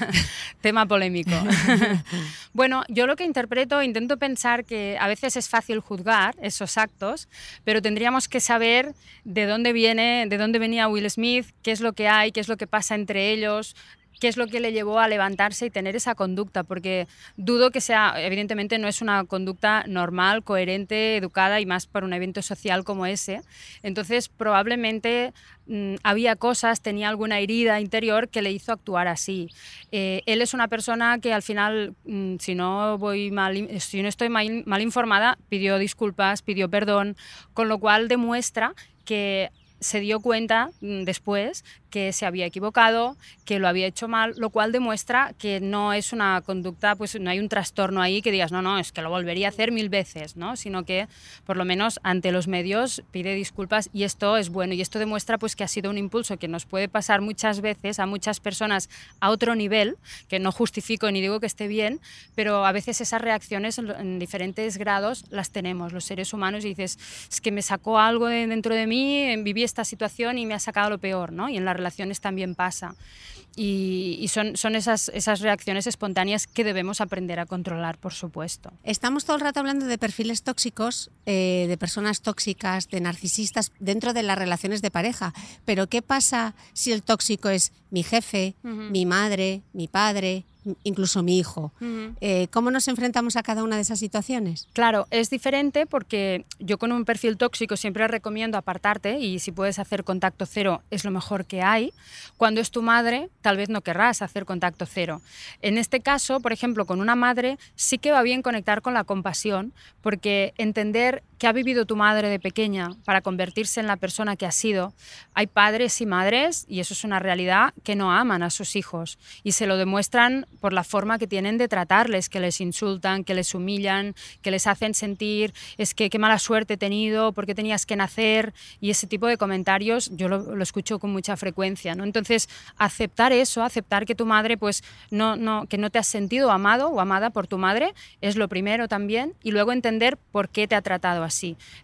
Tema polémico. bueno, yo lo que interpreto, intento pensar que a veces es fácil juzgar esos actos, pero tendríamos que saber de dónde viene, de dónde venía Will Smith, qué es lo que hay, qué es lo que pasa entre ellos, qué es lo que le llevó a levantarse y tener esa conducta, porque dudo que sea, evidentemente no es una conducta normal, coherente, educada y más para un evento social como ese. Entonces, probablemente mm, había cosas, tenía alguna herida interior que le hizo actuar así. Eh, él es una persona que al final, mm, si no voy mal, si no estoy mal informada, pidió disculpas, pidió perdón, con lo cual demuestra que se dio cuenta mm, después que se había equivocado, que lo había hecho mal, lo cual demuestra que no es una conducta, pues no hay un trastorno ahí que digas, no, no, es que lo volvería a hacer mil veces, ¿no? Sino que por lo menos ante los medios pide disculpas y esto es bueno y esto demuestra pues que ha sido un impulso que nos puede pasar muchas veces a muchas personas a otro nivel, que no justifico ni digo que esté bien, pero a veces esas reacciones en, diferentes grados las tenemos los seres humanos y dices, es que me sacó algo dentro de mí, viví esta situación y me ha sacado lo peor, ¿no? Y en la relaciones también pasa. Y, son, son esas, esas reacciones espontáneas que debemos aprender a controlar, por supuesto. Estamos todo el rato hablando de perfiles tóxicos, eh, de personas tóxicas, de narcisistas dentro de las relaciones de pareja, pero ¿qué pasa si el tóxico es mi jefe, mi madre, mi padre, incluso mi hijo. Eh, ¿Cómo nos enfrentamos a cada una de esas situaciones? Claro, es diferente porque yo con un perfil tóxico siempre recomiendo apartarte y si puedes hacer contacto cero es lo mejor que hay. Cuando es tu madre, tal vez no querrás hacer contacto cero. En este caso, por ejemplo, con una madre sí que va bien conectar con la compasión porque entender que ha vivido tu madre de pequeña para convertirse en la persona que ha sido, hay padres y madres, y eso es una realidad, que no aman a sus hijos y se lo demuestran por la forma que tienen de tratarles, que les insultan, que les humillan, que les hacen sentir es que qué mala suerte he tenido, por qué tenías que nacer y ese tipo de comentarios yo lo, escucho con mucha frecuencia, ¿no? Entonces, aceptar eso, aceptar que tu madre pues no, no que no te has sentido amado o amada por tu madre es lo primero también y luego entender por qué te ha tratado así.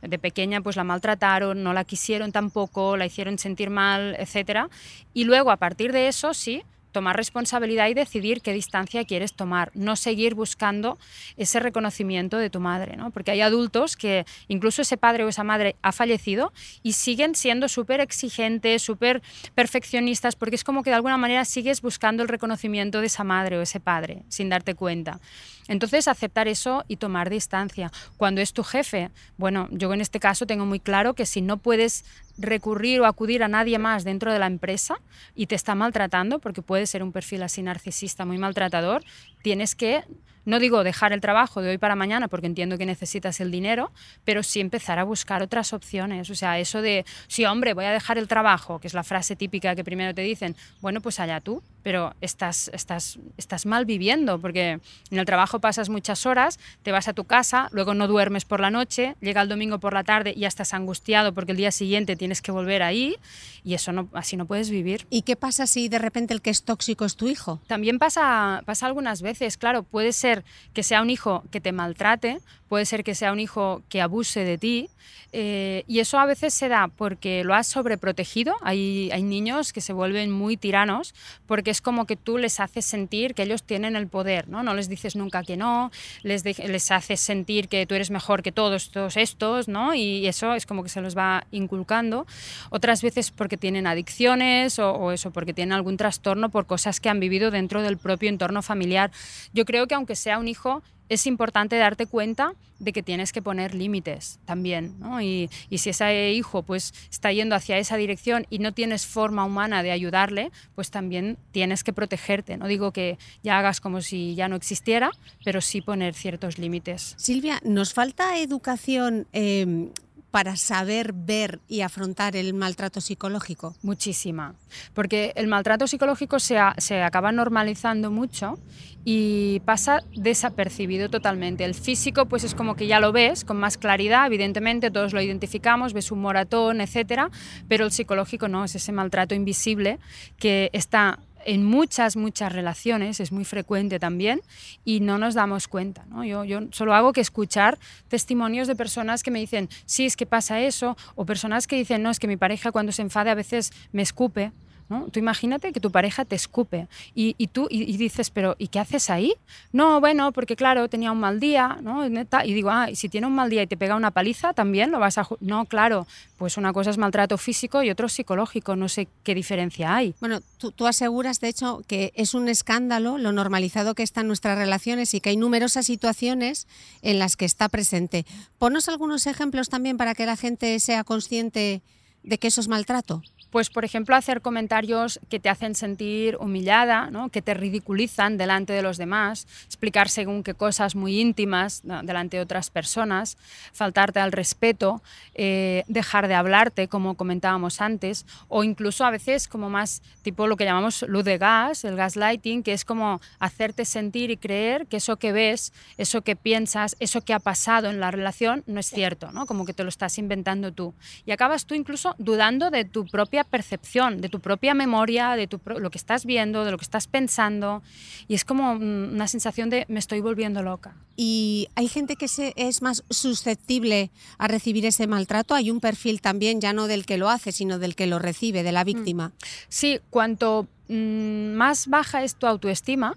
De pequeña pues la maltrataron, no la quisieron tampoco, la hicieron sentir mal, etcétera, y luego a partir de eso sí tomar responsabilidad y decidir qué distancia quieres tomar, no seguir buscando ese reconocimiento de tu madre, ¿no? porque hay adultos que incluso ese padre o esa madre ha fallecido y siguen siendo súper exigentes, súper perfeccionistas, porque es como que de alguna manera sigues buscando el reconocimiento de esa madre o ese padre sin darte cuenta. Entonces, aceptar eso y tomar distancia. Cuando es tu jefe, bueno, yo en este caso tengo muy claro que si no puedes recurrir o acudir a nadie más dentro de la empresa y te está maltratando, porque puede ser un perfil así narcisista muy maltratador, tienes que no digo dejar el trabajo de hoy para mañana porque entiendo que necesitas el dinero, pero sí empezar a buscar otras opciones. O sea, eso de, sí, hombre, voy a dejar el trabajo, que es la frase típica que primero te dicen, bueno, pues allá tú, pero estás, estás, estás mal viviendo porque en el trabajo pasas muchas horas, te vas a tu casa, luego no duermes por la noche, llega el domingo por la tarde y ya estás angustiado porque el día siguiente tienes que volver ahí y eso no, así no puedes vivir. ¿Y qué pasa si de repente el que es tóxico es tu hijo? También pasa, pasa algunas veces, claro, puede ser que sea un hijo que te maltrate, puede ser que sea un hijo que abuse de ti eh, y eso a veces se da porque lo has sobreprotegido. Hay, hay niños que se vuelven muy tiranos porque es como que tú les haces sentir que ellos tienen el poder, ¿no? No les dices nunca que no, les, les haces sentir que tú eres mejor que todos, todos estos, ¿no? Y eso es como que se los va inculcando. Otras veces porque tienen adicciones o, o eso, porque tienen algún trastorno por cosas que han vivido dentro del propio entorno familiar. Yo creo que aunque sea un hijo es importante darte cuenta de que tienes que poner límites también. Y, si ese hijo pues, está yendo hacia esa dirección y no tienes forma humana de ayudarle, pues también tienes que protegerte. No digo que ya hagas como si ya no existiera, pero sí poner ciertos límites. Silvia, ¿nos falta educación? Em, para saber ver y afrontar el maltrato psicológico? Muchísima, porque el maltrato psicológico se, se, acaba normalizando mucho y pasa desapercibido totalmente. El físico pues es como que ya lo ves con más claridad, evidentemente todos lo identificamos, ves un moratón, etcétera, pero el psicológico no, es ese maltrato invisible que está en muchas, muchas relaciones, es muy frecuente también, y no nos damos cuenta. ¿no? Yo, yo solo hago que escuchar testimonios de personas que me dicen, sí, es que pasa eso, o personas que dicen, no, es que mi pareja cuando se enfade a veces me escupe. Tú imagínate que tu pareja te escupe y, tú y, dices, pero ¿y qué haces ahí? No, bueno, porque claro, tenía un mal día, ¿no? Y digo, ah, si tiene un mal día y te pega una paliza, también lo vas a... No, claro, pues una cosa es maltrato físico y otro psicológico, no sé qué diferencia hay. Bueno, tú, tú aseguras, de hecho, que es un escándalo lo normalizado que están nuestras relaciones y que hay numerosas situaciones en las que está presente. Ponos algunos ejemplos también para que la gente sea consciente de que eso es maltrato. Pues, por ejemplo, hacer comentarios que te hacen sentir humillada, ¿no? que te ridiculizan delante de los demás, explicar según qué cosas muy íntimas delante de otras personas, faltarte al respeto, eh, dejar de hablarte, como comentábamos antes, o incluso a veces como más tipo lo que llamamos luz de gas, el gaslighting, que es como hacerte sentir y creer que eso que ves, eso que piensas, eso que ha pasado en la relación no es cierto, ¿no? como que te lo estás inventando tú. Y acabas tú incluso dudando de tu propia percepción, de tu propia memoria, de tu lo que estás viendo, de lo que estás pensando. Y es como una sensación de me estoy volviendo loca. ¿Y hay gente que se, es más susceptible a recibir ese maltrato? Hay un perfil también, ya no del que lo hace, sino del que lo recibe, de la mm. víctima. Sí, cuanto mm, más baja es tu autoestima,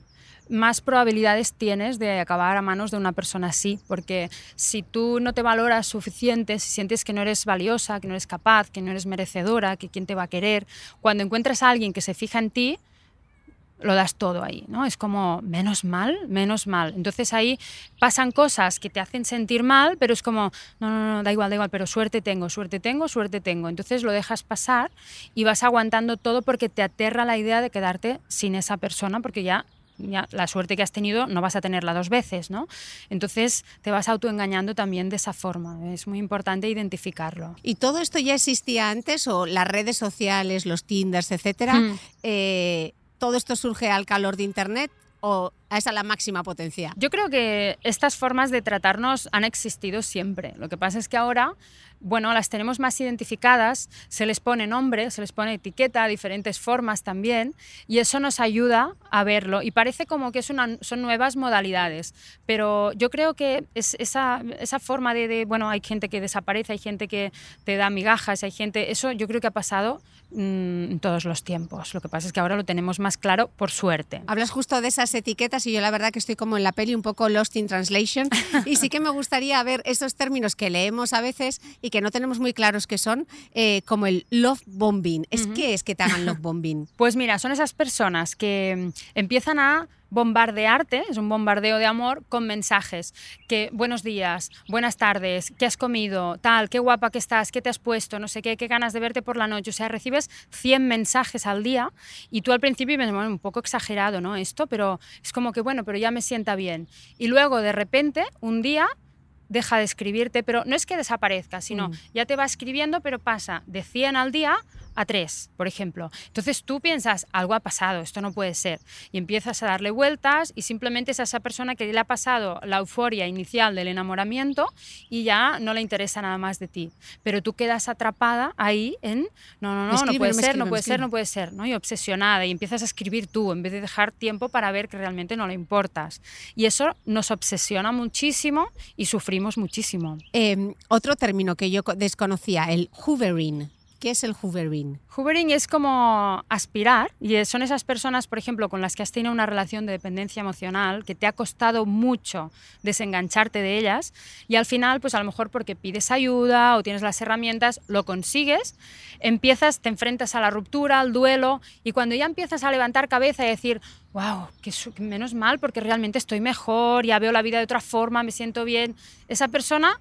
más probabilidades tienes de acabar a manos de una persona así, porque si tú no te valoras suficiente, si sientes que no eres valiosa, que no eres capaz, que no eres merecedora, que quién te va a querer, cuando encuentras a alguien que se fija en ti, lo das todo ahí, ¿no? Es como, menos mal, menos mal. Entonces ahí pasan cosas que te hacen sentir mal, pero es como, no, no, no, da igual, da igual, pero suerte tengo, suerte tengo, suerte tengo. Entonces lo dejas pasar y vas aguantando todo porque te aterra la idea de quedarte sin esa persona, porque ya ya la suerte que has tenido no vas a tenerla dos veces, ¿no? Entonces te vas autoengañando también de esa forma. Es muy importante identificarlo. ¿Y todo esto ya existía antes o las redes sociales, los Tinders, etcétera? Mm. eh, ¿Todo esto surge al calor de Internet o es a la máxima potencia? Yo creo que estas formas de tratarnos han existido siempre. Lo que pasa es que ahora, bueno, las tenemos más identificadas, se les pone nombre, se les pone etiqueta, diferentes formas también, y eso nos ayuda a verlo. Y parece como que es una, son nuevas modalidades, pero yo creo que es esa, esa forma de, de, bueno, hay gente que desaparece, hay gente que te da migajas, hay gente, eso yo creo que ha pasado mm, en todos los tiempos. Lo que pasa es que ahora lo tenemos más claro, por suerte. Hablas justo de esas etiquetas y yo la verdad que estoy como en la peli un poco lost in translation y sí que me gustaría ver esos términos que leemos a veces y que no tenemos muy claros qué son, eh, como el love bombing. ¿Es Ujú. qué es que te hagan love bombing? Pues mira, son esas personas que mm, empiezan a bombardearte, es un bombardeo de amor con mensajes, que buenos días, buenas tardes, qué has comido, tal, qué guapa que estás, qué te has puesto, no sé qué, qué ganas de verte por la noche, o sea, recibes 100 mensajes al día y tú al principio me bueno, un poco exagerado, ¿no? Esto, pero es como que bueno, pero ya me sienta bien. Y luego de repente, un día deja de escribirte, pero no es que desaparezca, sino Mm. ya te va escribiendo, pero pasa de 100 al día a 3, por ejemplo. Entonces tú piensas, algo ha pasado, esto no puede ser. Y empiezas a darle vueltas y simplemente es a esa persona que le ha pasado la euforia inicial del enamoramiento y ya no le interesa nada más de ti. Pero tú quedas atrapada ahí en, no, no, no, escribe, no puede ser, escribe, no puede ser, no puede ser, ¿no? Y obsesionada y empiezas a escribir tú en vez de dejar tiempo para ver que realmente no le importas. Y eso nos obsesiona muchísimo y sufrimos muchísimo. Eh, otro término que yo co- desconocía, el hoovering. ¿Qué es el hoovering? Hoovering es como aspirar y son esas personas, por ejemplo, con las que has tenido una relación de dependencia emocional, que te ha costado mucho desengancharte de ellas y al final, pues a lo mejor porque pides ayuda o tienes las herramientas, lo consigues, empiezas, te enfrentas a la ruptura, al duelo y cuando ya empiezas a levantar cabeza y decir, wow, que menos mal porque realmente estoy mejor, ya veo la vida de otra forma, me siento bien, esa persona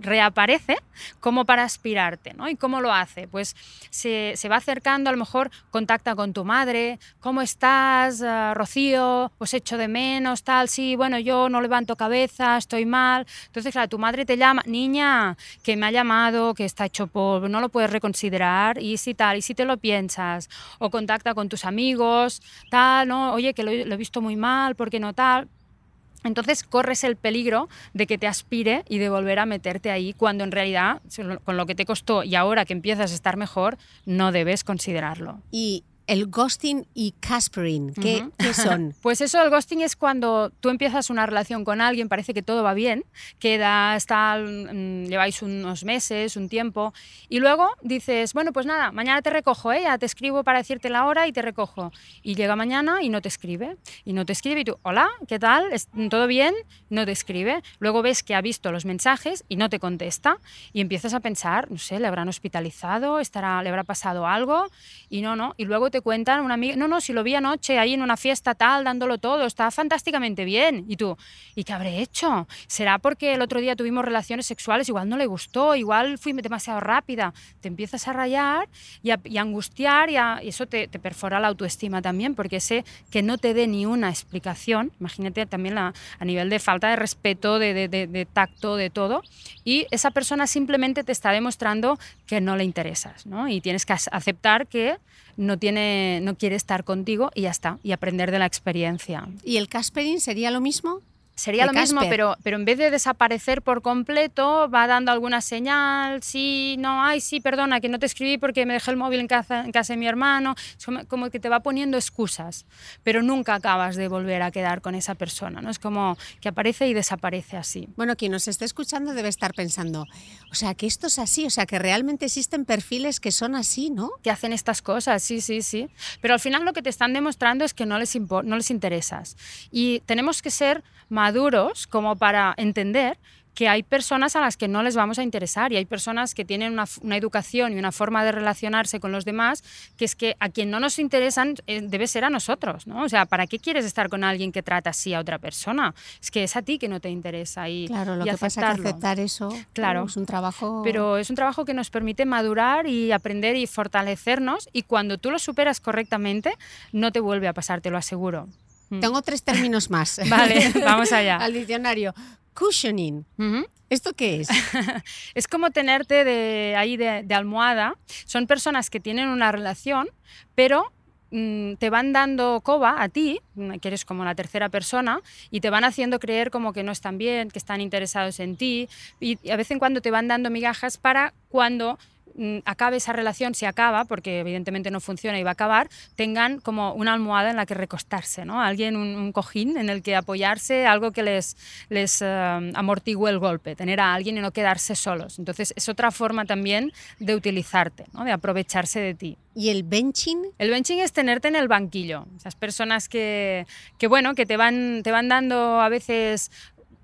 reaparece como para aspirarte, ¿no? ¿Y cómo lo hace? Pues se, se va acercando, a lo mejor contacta con tu madre, ¿cómo estás, ah, Rocío? Os echo de menos, tal, sí, bueno, yo no levanto cabeza, estoy mal. Entonces, claro, tu madre te llama, niña, que me ha llamado, que está hecho polvo, no lo puedes reconsiderar, y si tal, y si te lo piensas, o contacta con tus amigos, tal, ¿no? Oye, que lo, he- visto muy mal, ¿por qué no tal? Entonces corres el peligro de que te aspire y de volver a meterte ahí cuando en realidad, con lo que te costó y ahora que empiezas a estar mejor, no debes considerarlo. Y el ghosting y caspering, ¿qué, Ujú. qué son? Pues eso, el ghosting es cuando tú empiezas una relación con alguien, parece que todo va bien, queda, está, mm, lleváis unos meses, un tiempo, y luego dices, bueno, pues nada, mañana te recojo, ¿eh? ya te escribo para decirte la hora y te recojo. Y llega mañana y no te escribe, y no te escribe, y tú, hola, ¿qué tal? ¿Es- ¿Todo bien? No te escribe. Luego ves que ha visto los mensajes y no te contesta, y empiezas a pensar, no sé, le habrán hospitalizado, estará, le habrá pasado algo, y no, no, y luego te cuentan una amiga, no, no, si lo vi anoche ahí en una fiesta tal, dándolo todo, está fantásticamente bien. Y tú, ¿y qué habré hecho? ¿Será porque el otro día tuvimos relaciones sexuales, igual no le gustó, igual fui demasiado rápida? Te empiezas a rayar y a, y angustiar y, a- y eso te, te perfora la autoestima también, porque sé que no te dé ni una explicación, imagínate también la- a nivel de falta de respeto, de, de- de- de tacto, de todo, y esa persona simplemente te está demostrando que no le interesas, ¿no? Y tienes que aceptar que no, tiene, no quiere estar contigo y ya está, y aprender de la experiencia. ¿Y el caspering sería lo mismo? Sería lo mismo, pero, pero en vez de desaparecer por completo, va dando alguna señal, sí, no, ay, sí, perdona, que no te escribí porque me dejé el móvil en casa, en casa de mi hermano, es como, como que te va poniendo excusas, pero nunca acabas de volver a quedar con esa persona, ¿no? Es como que aparece y desaparece así. Bueno, quien nos esté escuchando debe estar pensando, O sea, que esto es así, o sea, que realmente existen perfiles que son así, ¿no? Que hacen estas cosas, sí, sí, sí. Pero al final lo que te están demostrando es que no les, no les interesas. Y tenemos que ser maduros como para entender que hay personas a las que no les vamos a interesar y hay personas que tienen una, educación y una forma de relacionarse con los demás que es que a quien no nos interesan eh, debe ser a nosotros, ¿no? O sea, ¿para qué quieres estar con alguien que trata así a otra persona? Es que es a ti que no te interesa y Claro, lo que pasa es que aceptar eso claro, es un trabajo... Pero es un trabajo que nos permite madurar y aprender y fortalecernos y cuando tú lo superas correctamente no te vuelve a pasar, te lo aseguro. Mm. Tengo tres términos más. vale, vamos allá. Al diccionario. Cushioning. ¿Esto qué es? es como tenerte de, ahí de, almohada. Son personas que tienen una relación, pero mm, te van dando coba a ti, que eres como la tercera persona, y te van haciendo creer como que no están bien, que están interesados en ti, y a veces en cuando te van dando migajas para cuando acabe esa relación, si acaba, porque evidentemente no funciona y va a acabar, tengan como una almohada en la que recostarse, ¿no? Alguien, un, cojín en el que apoyarse, algo que les, les uh, amortigue el golpe, tener a alguien y no quedarse solos. Entonces es otra forma también de utilizarte, ¿no? de aprovecharse de ti. ¿Y el benching? El benching es tenerte en el banquillo. Esas personas que, que, bueno, que te van, te van dando a veces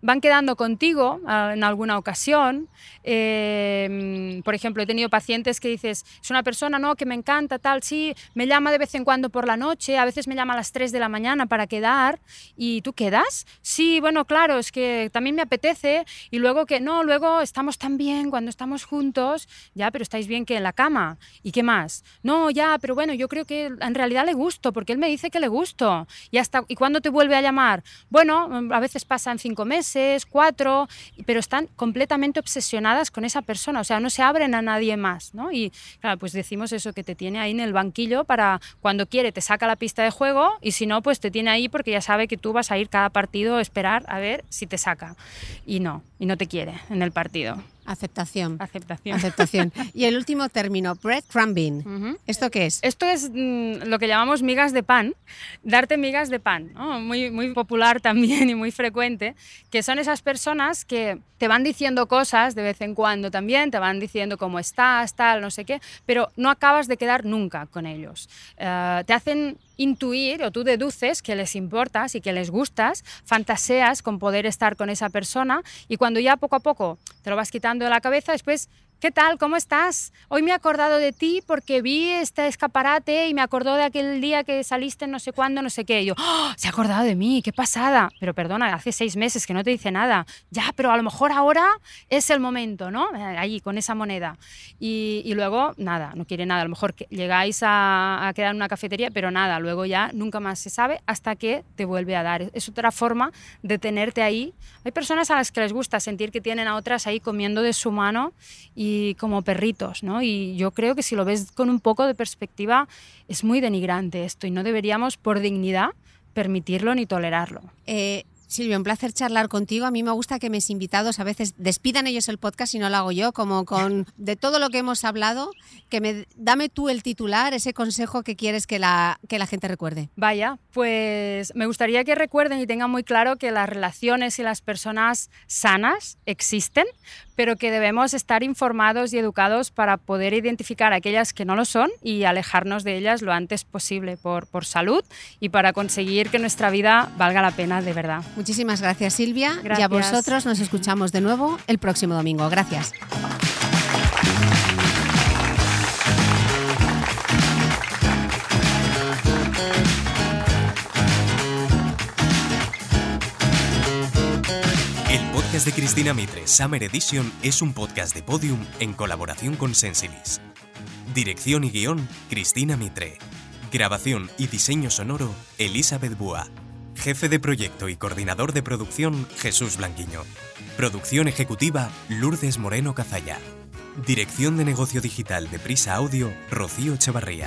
van quedando contigo ah, en alguna ocasión. Em, por ejemplo, he tenido pacientes que dices, es una persona ¿no? que me encanta, tal, sí, me llama de vez en cuando por la noche, a veces me llama a las 3 de la mañana para quedar, y tú quedas. Sí, bueno, claro, es que también me apetece, y luego que no, luego estamos tan bien cuando estamos juntos, ya, pero estáis bien que en la cama, ¿y qué más? No, ya, pero bueno, yo creo que en realidad le gusto, porque él me dice que le gusto. Y, hasta, ¿y cuándo te vuelve a llamar? Bueno, a veces pasan cinco meses cuatro, pero están completamente obsesionadas con esa persona, o sea, no se abren a nadie más, ¿no? Y claro, pues decimos eso, que te tiene ahí en el banquillo para cuando quiere te saca la pista de juego y si no, pues te tiene ahí porque ya sabe que tú vas a ir cada partido a esperar a ver si te saca. Y no, y no te quiere en el partido. Aceptación. Aceptación. Aceptación. Y el último término, breadcrumbing. ¿Esto qué es? Esto es mm, lo que llamamos migas de pan, darte migas de pan, muy, muy popular también y muy frecuente, que son esas personas que te van diciendo cosas de vez en cuando también, te van diciendo cómo estás, tal, no sé qué, pero no acabas de quedar nunca con ellos. Eh, te hacen intuir o tú deduces que les importas y que les gustas, fantaseas con poder estar con esa persona y cuando ya poco a poco te lo vas quitando de la cabeza, después ¿Qué tal? ¿Cómo estás? Hoy me he acordado de ti porque vi este escaparate y me acordó de aquel día que saliste no sé cuándo, no sé qué. Y yo, ¡Oh! se ha acordado de mí, qué pasada. Pero perdona, hace seis meses que no te dice nada. Ya, pero a lo mejor ahora es el momento, ¿no? Allí, con esa moneda. Y, y luego, nada, no quiere nada. A lo mejor llegáis a, a, quedar en una cafetería, pero nada, luego ya nunca más se sabe hasta que te vuelve a dar. Es otra forma de tenerte ahí. Hay personas a las que les gusta sentir que tienen a otras ahí comiendo de su mano y como perritos, ¿no? Y yo creo que si lo ves con un poco de perspectiva es muy denigrante esto y no deberíamos por dignidad permitirlo ni tolerarlo. Eh, Silvia, un placer charlar contigo. A mí me gusta que mis invitados a veces despidan ellos el podcast y no lo hago yo, como con de todo lo que hemos hablado, que me dame tú el titular, ese consejo que quieres que la, que la gente recuerde. Vaya, pues me gustaría que recuerden y tengan muy claro que las relaciones y las personas sanas existen, pero que debemos estar informados y educados para poder identificar aquellas que no lo son y alejarnos de ellas lo antes posible por, por salud y para conseguir que nuestra vida valga la pena de verdad. Muchísimas gracias Silvia y a vosotros nos escuchamos de nuevo el próximo domingo. Gracias. podcast de Cristina Mitre, Summer Edition, es un podcast de Podium en colaboración con Sensilis. Dirección y guion, Cristina Mitre. Grabación y diseño sonoro, Elizabeth Bua. Jefe de proyecto y coordinador de producción, Jesús Blanquiño. Producción ejecutiva, Lourdes Moreno Cazalla. Dirección de negocio digital de Prisa Audio, Rocío Chavarría.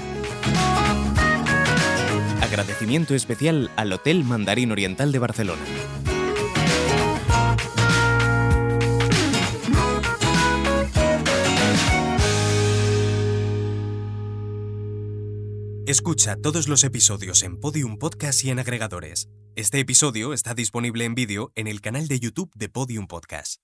Agradecimiento especial al Hotel Mandarín Oriental de Barcelona. Escucha todos los episodios en Podium Podcast y en agregadores. Este episodio está disponible en vídeo en el canal de YouTube de Podium Podcast.